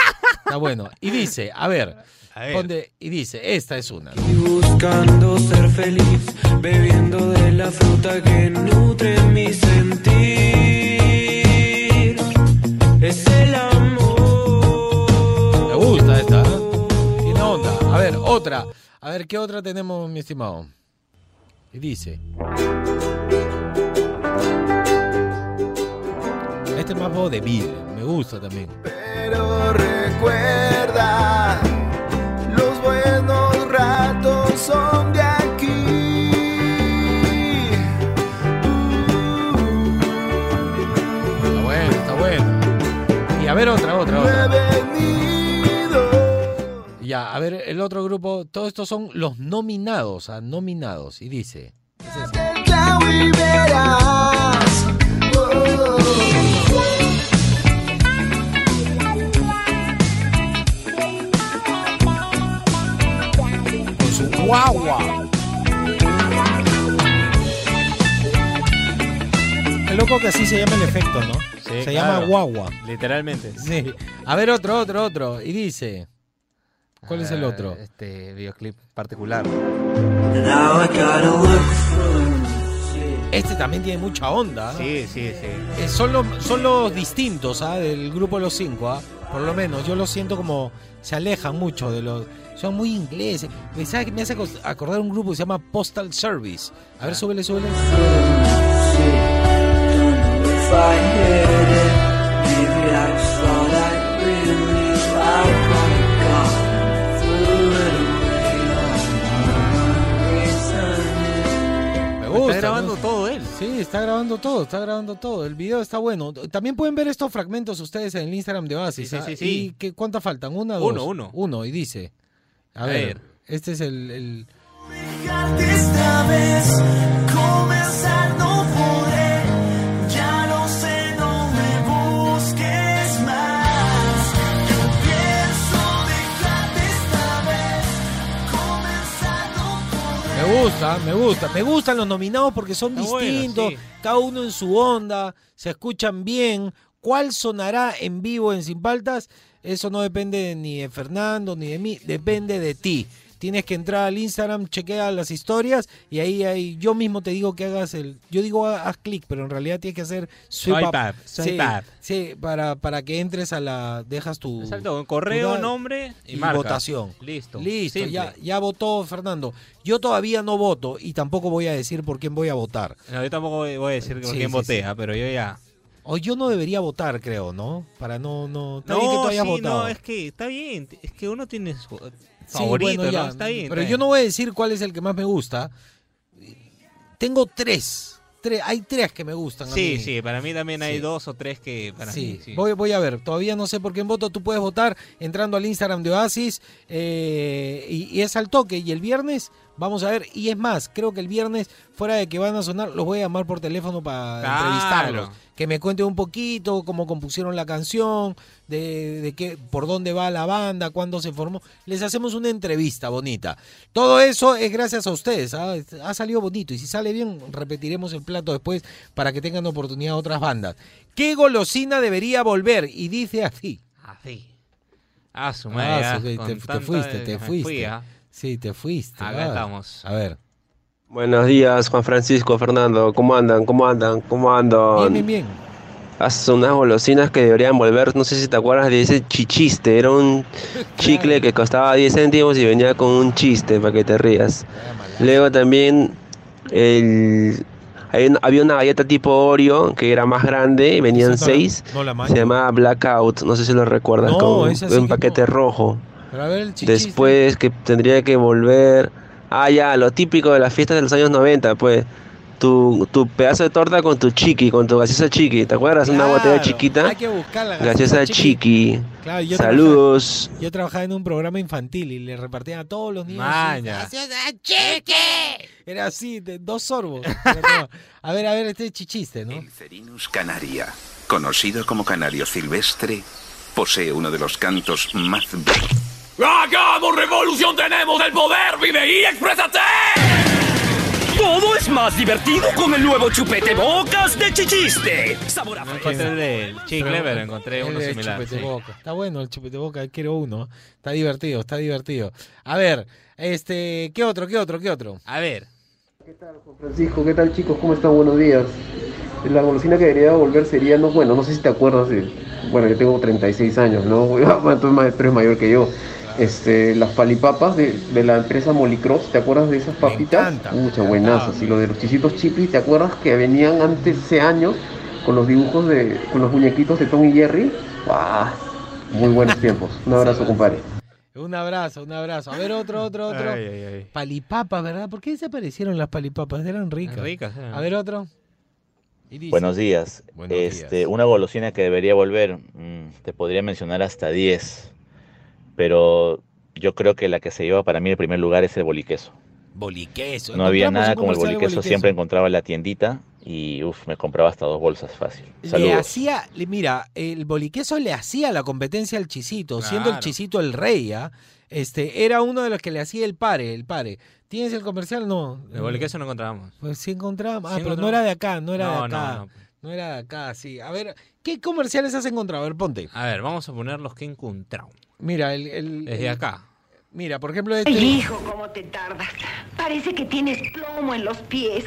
S1: Está bueno. Y dice, a ver,
S2: A ver.
S1: ponte- y dice, esta es una.
S4: Y buscando ser feliz, bebiendo de la fruta que nutre mi sentir. Es el amor.
S1: Me gusta esta. ¿eh? Tiene onda. A ver, otra. A ver, ¿qué otra tenemos, mi estimado? Y dice. Este es más vodevil, me gusta también.
S4: Pero recuerda, los buenos ratos son de aquí.
S1: Está bueno, está bueno. Y a ver otra, otra, otra. Ya, a ver, el otro grupo, todos estos son los nominados, ah, nominados. Y dice. Guagua. Qué loco que así se llama el efecto, ¿no?
S2: Sí,
S1: se
S2: claro.
S1: llama guagua.
S2: Literalmente.
S1: Sí. A ver, otro, otro, otro. Y dice. ¿Cuál es el
S2: Ah,
S1: otro?
S2: Este videoclip particular.
S1: Este también tiene mucha onda. ¿ah?
S2: Sí, sí, sí.
S1: Eh, son, los, son los distintos ¿ah? del grupo de los cinco. ¿ah? Por lo menos, yo los siento como se alejan mucho de los. Son muy ingleses. Me, ¿sabe me hace acordar un grupo que se llama Postal Service. A ver, súbele, súbele. Sí, está grabando todo, está grabando todo. El video está bueno. También pueden ver estos fragmentos ustedes en el Instagram de Oasis.
S2: Sí, sí,
S1: ¿ah?
S2: sí, sí.
S1: ¿Y qué, cuántas faltan? ¿Una o
S2: Uno,
S1: dos?
S2: uno.
S1: Uno, y dice. A,
S2: A
S1: ver,
S2: ver.
S1: este es el, el- gusta, me gusta. Me gustan los nominados porque son
S2: Está bueno,
S1: distintos,
S2: sí.
S1: cada uno en su onda, se escuchan bien. ¿Cuál sonará en vivo en Sin Paltas? Eso no depende ni de Fernando ni de mí, depende de ti. Tienes que entrar al Instagram, chequea las historias y ahí, ahí yo mismo te digo que hagas el. Yo digo ha- haz clic, pero en realidad tienes que hacer swipe up. sí,
S2: up.
S1: sí, para, para que entres a la. Dejas tu.
S2: Exacto, correo, nombre y,
S1: y
S2: marca.
S1: votación.
S2: Listo.
S1: Listo,
S2: Simple.
S1: ya, ya votó Fernando. Yo todavía no voto y tampoco voy a decir por quién voy a votar.
S2: No, yo tampoco voy a decir por
S1: Sí,
S2: quién
S1: sí,
S2: voté, ah, pero yo ya.
S1: O yo no debería votar, creo, ¿no? Para no, no. Está
S2: no,
S1: bien que tú hayas
S2: sí,
S1: votado.
S2: no, es que está bien. Es que uno tiene su favorito,
S1: bueno, ya,
S2: ¿no? Está bien.
S1: Pero
S2: está
S1: yo no voy a decir cuál es el que más me gusta. Tengo tres. tres hay tres que me gustan. a
S2: Sí,
S1: mí.
S2: sí, para mí también hay
S1: Sí.
S2: dos o tres que para
S1: Sí,
S2: mí. Sí.
S1: Voy, voy a ver. Todavía no sé por quién voto. Tú puedes votar entrando al Instagram de Oasis eh, y, y es al toque. Y el viernes vamos a ver. Y es más, creo que el viernes, fuera de que van a sonar, los voy a llamar por teléfono para
S2: Claro.
S1: entrevistarlos. Que me cuenten un poquito cómo compusieron la canción, de, de qué, por dónde va la banda, cuándo se formó. Les hacemos una entrevista bonita. Todo eso es gracias a ustedes. ¿ah? Ha salido bonito. Y si sale bien, repetiremos el plato después para que tengan oportunidad otras bandas. ¿Qué golosina debería volver? Y dice así.
S2: Así. Ah, su
S1: Ah,
S2: madre. con
S1: te, fuiste, te fuiste.
S2: fui, ah.
S1: Sí, te fuiste.
S2: Acá estamos.
S1: A ver.
S16: Buenos días, Juan Francisco, Fernando. ¿Cómo andan? ¿Cómo andan? ¿Cómo andan?
S1: Bien, bien, bien.
S16: Hace unas golosinas que deberían volver. No sé si te acuerdas de ese chichiste. Era un chicle que costaba 10 céntimos y venía con un chiste para que te rías. Luego también el, había una galleta tipo Oreo que era más grande y venían
S1: Esa no la-
S16: 6.
S1: no la
S16: Se llamaba Blackout. No sé si lo recuerdas.
S1: No,
S16: con un
S1: que
S16: paquete rojo.
S1: Pero a ver el chichiste.
S16: Después que tendría que volver. Ah, ya, lo típico de las fiestas de los años 90, pues. Tu, tu pedazo de torta con tu chiqui, con tu gaseosa chiqui. ¿Te acuerdas? Una
S1: Claro,
S16: botella chiquita.
S1: Hay que buscar la
S16: Gaseosa chiqui.
S1: Claro, yo
S16: Saludos.
S1: Trabajaba, yo trabajaba en un programa infantil y le repartían a todos los niños.
S2: Maña.
S1: ¡Gaseosa chiqui! Era así, de dos sorbos. A ver, a ver, este chichiste, ¿no?
S27: Cerinus canaria, conocido como canario silvestre, posee uno de los cantos más
S14: ¡Hagamos revolución! ¡Tenemos el poder! ¡Vive y exprésate!
S28: Todo es más divertido con el nuevo chupete bocas de Chichiste. Sabor a
S2: No encontré el del chicle, pero encontré uno
S1: de
S2: similar.
S1: chupete
S2: sí.
S1: boca. Está bueno el chupete boca, quiero uno. Está divertido, está divertido. A ver, este, ¿qué otro, qué otro, qué otro?
S2: A ver.
S29: Francisco, ¿qué tal chicos? ¿Cómo están? Buenos días. La golosina que debería volver sería, no, bueno, no sé si te acuerdas de, bueno, yo tengo 36 años, ¿no? Tú eres mayor que yo. Este, las palipapas de, de la empresa Molicross, ¿te acuerdas de esas papitas? Muchas buenazas. Y lo de los chisitos chipis, ¿te acuerdas que venían antes ese año con los dibujos de, con los muñequitos de Tom y Jerry? ¡Ah! Muy buenos tiempos. Un abrazo, compadre.
S1: Un abrazo, un abrazo. A ver, otro, otro, otro.
S2: Ay, ay, ay.
S1: Palipapas, ¿verdad? ¿Por qué desaparecieron las palipapas? Eran ricas.
S2: ricas, eran.
S1: A ver, otro. Dice-
S30: Buenos días.
S1: Buenos
S30: este, Una golosina que debería volver, mm, te podría mencionar hasta 10, pero yo creo que la que se lleva para mí el primer lugar es el boliqueso.
S1: Boliqueso.
S30: No había nada como el boliqueso, siempre encontraba en la tiendita y uf, me compraba hasta dos bolsas fácil.
S1: Le
S30: Saludos.
S1: hacía, le- mira, el boliqueso le hacía la competencia al chisito, siendo el chisito el rey, ¿ah? Este, era uno de los que le hacía el pare, el pare. ¿Tienes el comercial? No.
S2: El boliqueso no encontramos.
S1: Pues sí encontramos. Ah,
S2: Sí
S1: pero no era de acá, no era
S2: No,
S1: de
S2: no,
S1: acá.
S2: no.
S1: No, era de acá, sí. A ver, ¿qué comerciales has encontrado? A ver, ponte.
S2: A ver, vamos a poner los que encontramos.
S1: Mira, el... el
S2: Desde
S1: el-
S2: acá.
S1: Mira, por ejemplo, este...
S31: Ay, hijo, cómo te tardas. Parece que tienes plomo en los pies.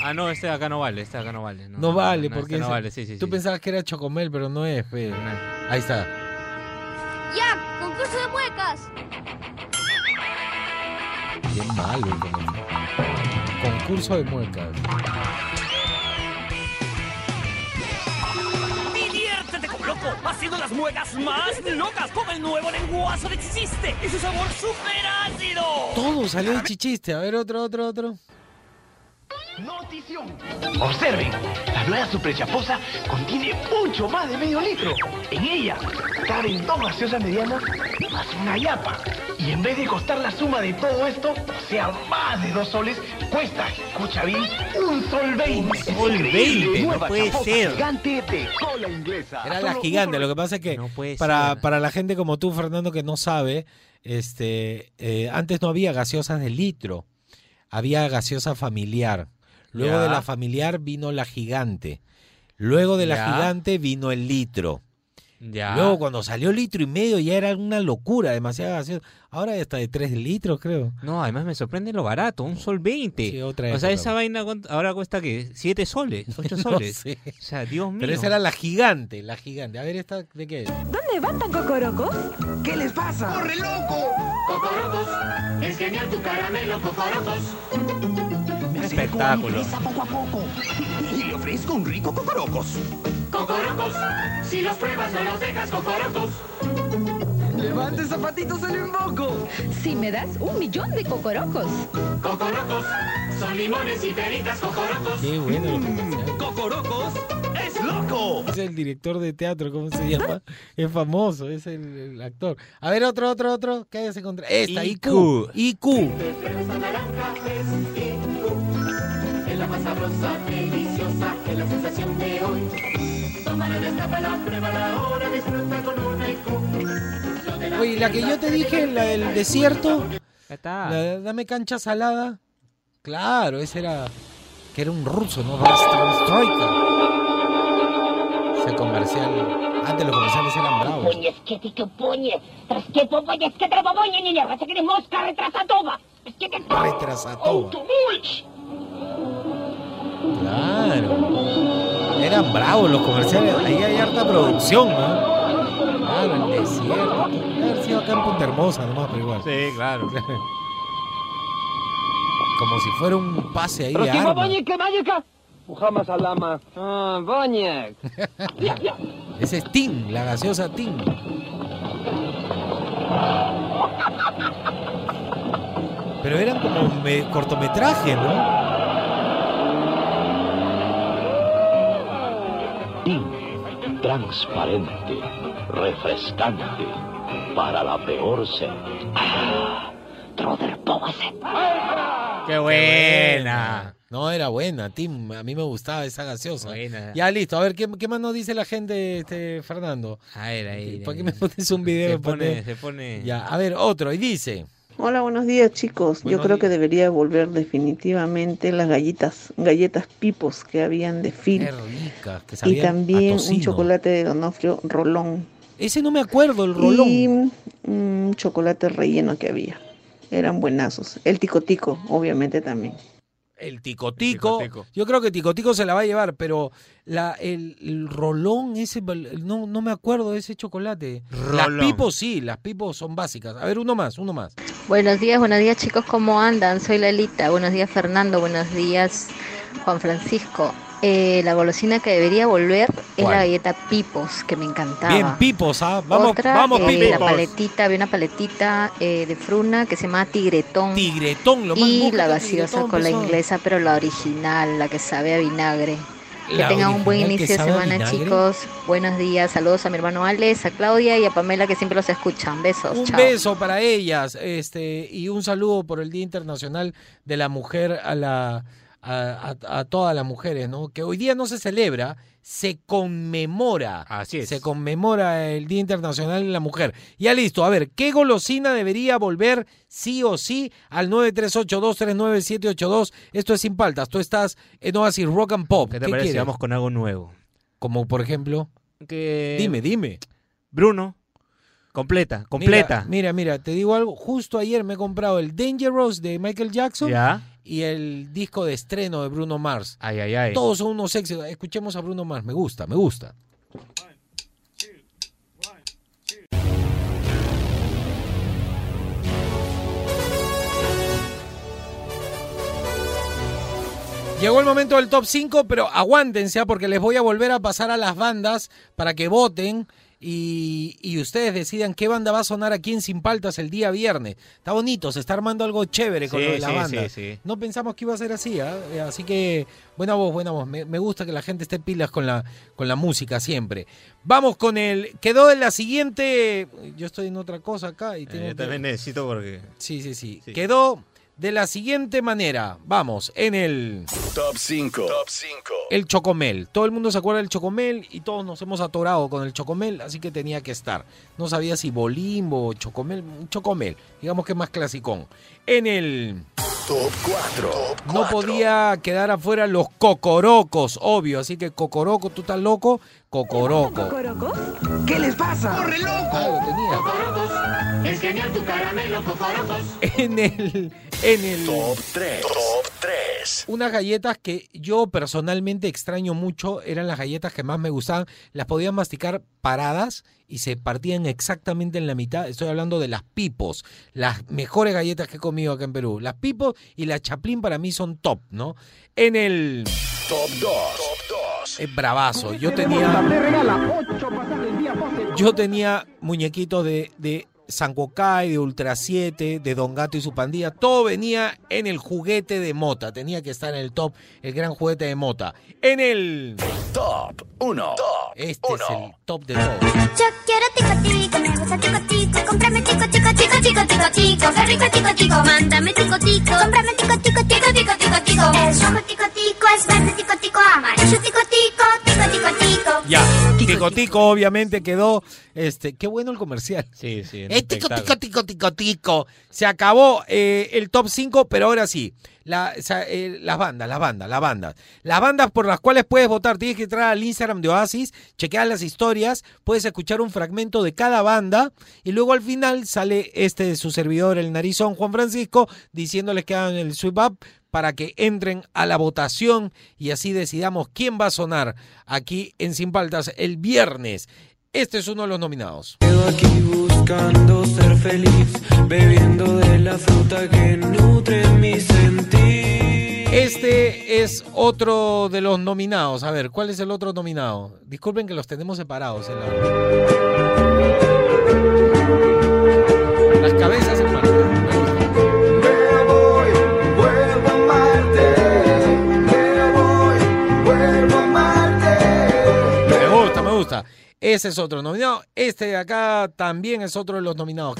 S2: Ah, no, este de acá no vale, este de acá no vale.
S1: No, vale,
S2: no,
S1: porque
S2: este no vale, sí, sí,
S1: tú
S2: sí.
S1: pensabas que era Chocomel, pero no es. fe. Ahí está.
S22: ¡Ya! ¡Concurso de muecas!
S1: Qué malo. Concurso de muecas.
S28: Loco, haciendo las muecas más locas con el nuevo lenguazo de Chichiste y su sabor súper ácido.
S1: Todo salió de chichiste. A ver, otro, otro, otro.
S12: Notición. Observen, la nueva Super Chaposa contiene mucho más de medio litro. En ella caben dos gaseosas medianas más una yapa. Y en vez de costar la suma de todo esto, o sea, más de dos soles, cuesta, escucha bien, un sol veinte.
S2: Un sol veinte, no
S12: nueva
S2: puede ser.
S12: gigante de cola inglesa.
S1: Era la gigante. Lo que pasa es que para,
S2: ser.
S1: para la gente como tú, Fernando, que no sabe, este, eh, antes no había gaseosas de litro. había gaseosa familiar. Luego
S2: Ya.
S1: de la familiar vino la gigante. Luego de la
S2: Ya.
S1: gigante vino el litro.
S2: Ya.
S1: Luego cuando salió litro y medio ya era una locura, demasiada gaseosa. Ahora ya está de 3 litros, creo.
S2: No, además me sorprende lo barato, un sol 20.
S1: Sí, otra
S2: o sea, esa vaina ¿cuánto- ahora cuesta que 7 soles, 8
S1: No
S2: soles.
S1: sé.
S2: O sea, Dios mío.
S1: Pero esa era la gigante, la gigante. A ver, ¿esta de qué es?
S32: ¿Dónde van tan cocorocos?
S12: ¿Qué les pasa? ¡Corre, loco!
S32: ¡Cocorocos! Es genial tu caramelo, Cocorocos.
S2: Espectáculo.
S12: poco a poco y le ofrezco un rico cocorocos.
S32: ¡Cocorocos! Si los pruebas no los dejas, Cocorocos.
S12: ¡Levante zapatitos, se lo invoco!
S33: Si me das un millón de cocorocos.
S32: ¡Cocorocos! Son limones y peritas, Cocorocos.
S1: Qué bueno comercial.
S12: ¡Cocorocos es loco!
S1: Es el director de teatro, ¿cómo se llama? Es famoso, es el, el actor. A ver, otro, otro, otro. ¿Qué hayas encontrado? Esta, IQ. IQ.
S32: IQ. Deliciosa, es la sensación de hoy. Tómala, destápala, pruébala ahora, disfruta con una IQ. Lo de
S1: Oye, la que yo te dije, la del desierto,
S2: Ya está.
S1: la de dame cancha salada. Claro, ese era. Que era un ruso, ¿no? Rastroika. Ese comercial. Antes los comerciales eran bravos.
S31: Poñes, que
S1: Claro. Eran bravos los comerciales. Ahí hay harta producción, ¿no? Claro, el desierto. Haber sido acá en Punta Hermosa nomás, pero igual.
S2: Sí, claro.
S1: Como si fuera un pase ahí de
S31: Mayeka.
S34: Muhammad Salama. Ah, Boñek.
S1: Ese es Tim, la gaseosa Tim. Pero eran como me- cortometrajes, ¿no?
S35: Transparente, refrescante, para la peor sed.
S31: Troder Pogaset.
S2: ¡Qué buena!
S1: No, era buena, Tim. A mí me gustaba esa gaseosa.
S2: Buena.
S1: Ya listo, a ver, ¿qué, qué más nos dice la gente, este, Fernando?
S2: A ver, ahí.
S1: ¿Para qué me pones un video?
S2: Se pone,
S1: Pone-
S2: se pone.
S1: Ya, a ver, otro, y dice.
S36: Hola, buenos días chicos.
S1: Buenos
S36: Yo creo
S1: días.
S36: que debería volver definitivamente las galletas, galletas pipos que habían de Phil.
S1: Qué rica, que
S36: Y también un chocolate de Donofrio Rolón.
S1: Ese no me acuerdo, el rolón.
S36: Y un chocolate relleno que había. Eran buenazos. El tico tico, obviamente también.
S1: El ticotico. Yo creo que ticotico se la va a llevar, pero la, el, el rolón, ese, no, no me acuerdo de ese chocolate. Las pipos sí, las pipos son básicas. A ver, uno más, uno más.
S37: Buenos días, buenos días chicos, ¿cómo andan? Soy Lalita. Buenos días Fernando, buenos días Juan Francisco. Eh, la golosina que debería volver es
S1: ¿Cuál?
S37: la galleta Pipos, que me encantaba.
S1: Bien, pipos, ¿ah? Vamos,
S37: Otra,
S1: vamos,
S37: eh,
S1: pipos.
S37: la paletita, había una paletita eh, de fruna que se llama Tigretón.
S1: Tigretón, lo más
S37: Y la gaseosa con la inglesa, pero la original, la que sabe a vinagre. Que tengan un buen inicio de semana, chicos. Buenos días. Saludos a mi hermano Alex, a Claudia y a Pamela, que siempre los escuchan. Besos.
S1: Un
S37: chao.
S1: beso para ellas, este, y un saludo por el Día Internacional de la Mujer a la a, a- a todas las mujeres, ¿no? Que hoy día no se celebra, se conmemora.
S2: Así es.
S1: Se conmemora el Día Internacional de la Mujer. Ya listo, a ver, ¿qué golosina debería volver sí o sí al 938239782? Esto es Sin Paltas, tú estás en Oasis Rock and Pop.
S2: ¿Qué te parece?
S1: quieres?
S2: Vamos con algo nuevo.
S1: Como por ejemplo,
S2: Que...
S1: dime, dime.
S2: Bruno. Completa, completa.
S1: Mira, mira, mira, te digo algo. Justo ayer me he comprado el Dangerous de Michael Jackson
S2: Ya.
S1: y el disco de estreno de Bruno Mars.
S2: Ay, ay, ay.
S1: Todos son unos éxitos. Escuchemos a Bruno Mars. Me gusta, me gusta. Llegó el momento del top 5, pero aguántense ah, porque les voy a volver a pasar a las bandas para que voten y, y ustedes decidan qué banda va a sonar aquí en Sin Paltas el día viernes. Está bonito, se está armando algo chévere con
S2: Sí,
S1: lo de la
S2: sí,
S1: banda.
S2: sí, sí.
S1: No pensamos que iba a ser así, ¿ah? Eh, así que buena voz, buena voz. Me, me gusta que la gente esté pilas con la, con la música siempre. Vamos con el. Quedó en la siguiente. Yo estoy en otra cosa acá y tengo
S2: Eh, yo
S1: que-
S2: también necesito porque...
S1: Sí, sí, sí. Quedó de la siguiente manera. Vamos, en el.
S14: Top 5. Top 5.
S1: El chocomel. Todo el mundo se acuerda del chocomel y todos nos hemos atorado con el chocomel, así que tenía que estar. No sabía si bolimbo o chocomel. un Chocomel, digamos que es más clasicón. En el
S14: Top 4.
S1: No podía quedar afuera los cocorocos, obvio. Así que cocoroco, tú estás loco, cocoroco.
S12: ¿Qué les pasa?
S1: ¡Corre, loco! Ah, lo tenía.
S32: Es genial tu caramelo, cocorocos.
S1: En el, en el
S14: Top 3. Top 3.
S1: Unas galletas que yo personalmente extraño mucho eran las galletas que más me gustaban. Las podían masticar paradas y se partían exactamente en la mitad. Estoy hablando de las pipos, las mejores galletas que he comido acá en Perú. Las pipos y la chaplín para mí son top, ¿no? En el
S14: Top 2. Top 2.
S1: es bravazo. Yo tenía yo tenía muñequitos de, de Sankokai, de Ultra 7, de Don Gato y su pandilla. Todo venía en el juguete de Mota. Tenía que estar en el top, el gran juguete de Mota. En el...
S14: Top 1. Top
S1: Este es el top de todos.
S22: Yo quiero tico tico, me gusta tico tico, cómprame tico tico tico tico tico tico, qué rico tico tico, mándame tico tico, cómprame tico tico tico tico tico tico, es rojo tico tico, es verde tico tico, amarillo tico tico, tico tico tico.
S1: Ya, Tico Tico obviamente quedó, este, qué bueno el comercial.
S2: Sí, sí.
S1: Eh, tico, tico, tico, tico, tico. Se acabó eh, el top 5, pero ahora sí. La- eh, las bandas, las bandas, las bandas. Las bandas por las cuales puedes votar. Tienes que entrar al Instagram de Oasis, chequear las historias, puedes escuchar un fragmento de cada banda y luego al final sale este de su servidor, el narizón Juan Francisco, diciéndoles que hagan el sweep up para que entren a la votación y así decidamos quién va a sonar aquí en Sin Paltas el viernes. Este es uno de los nominados.
S4: aquí buscando ser feliz, bebiendo de la fruta que nutre mi sentir.
S1: Este es otro de los nominados. A ver, ¿cuál es el otro nominado? Disculpen que los tenemos separados. En la... Las cabezas Ese es otro nominado. Este de acá también es otro de los nominados.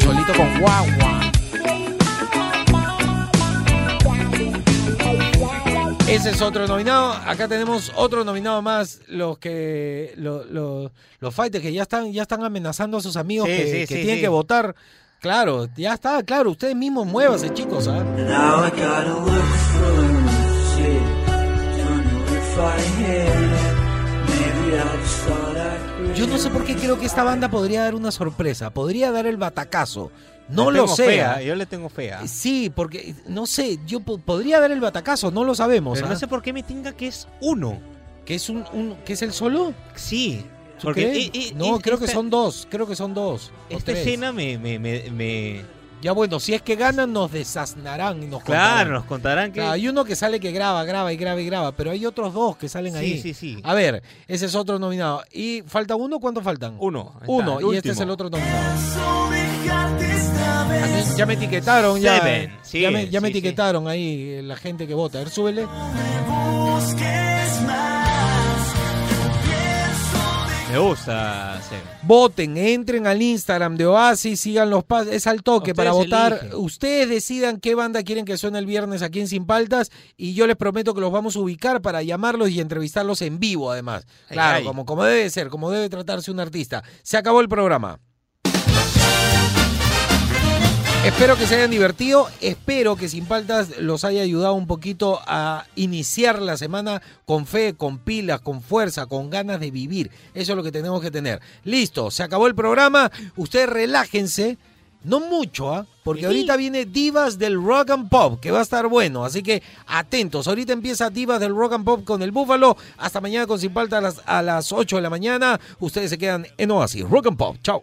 S1: solito con guagua. Ese es otro nominado. Acá tenemos otro nominado más. Los que lo- lo- los fighters que ya están ya están amenazando a sus amigos
S2: Sí,
S1: que,
S2: sí,
S1: que
S2: sí,
S1: tienen
S2: sí.
S1: que votar. Claro, ya está, claro. Ustedes mismos muévanse, chicos. ¿ah? Yo no sé por qué creo que esta banda podría dar una sorpresa. Podría dar el batacazo. No
S2: Le
S1: lo sé. ¿ah?
S2: Yo le tengo fe. ¿ah?
S1: Sí, porque no sé, yo po- podría dar el batacazo, no lo sabemos.
S2: Pero
S1: ¿ah?
S2: no sé por qué me tinga que es uno.
S1: ¿Que es un, un- que es el solo?
S2: Sí.
S1: ¿Tú
S2: Porque
S1: crees?
S2: eh, eh,
S1: no, creo que son dos, creo que son dos.
S2: Esta escena me, me, me, me-
S1: Ya bueno, si es que ganan nos desaznarán y nos
S2: Claro,
S1: contarán.
S2: nos contarán que...
S1: Claro, hay uno que sale que graba, graba y graba y graba, pero hay otros dos que salen
S2: Sí,
S1: ahí.
S2: sí, sí.
S1: A ver, ese es otro nominado. ¿Y falta uno? ¿Cuántos faltan?
S2: Uno. está,
S1: Uno, y este es el otro nominado. Mí ya me etiquetaron, ya,
S2: Seven, sí,
S1: ya me, ya me
S2: sí, sí.
S1: etiquetaron ahí la gente que vota. A ver, súbele.
S2: Me gusta. sí.
S1: Voten, entren al Instagram de Oasis, sigan los pasos, es al toque
S2: Ustedes
S1: para votar.
S2: eligen.
S1: Ustedes decidan qué banda quieren que suene el viernes aquí en Sin Paltas y yo les prometo que los vamos a ubicar para llamarlos y entrevistarlos en vivo además.
S2: Ay,
S1: Claro,
S2: ay.
S1: como, como debe ser, como debe tratarse un artista. Se acabó el programa. Espero que se hayan divertido, espero que Sin Paltas los haya ayudado un poquito a iniciar la semana con fe, con pilas, con fuerza, con ganas de vivir. Eso es lo que tenemos que tener. Listo, se acabó el programa, ustedes relájense, no mucho, ¿ah? Porque ahorita viene Divas del Rock and Pop, que va a estar bueno, así que atentos. Ahorita empieza Divas del Rock and Pop con el Búfalo, hasta mañana con Sin Paltas a las, a las 8 de la mañana. Ustedes se quedan en Oasis, Rock and Pop. Chao.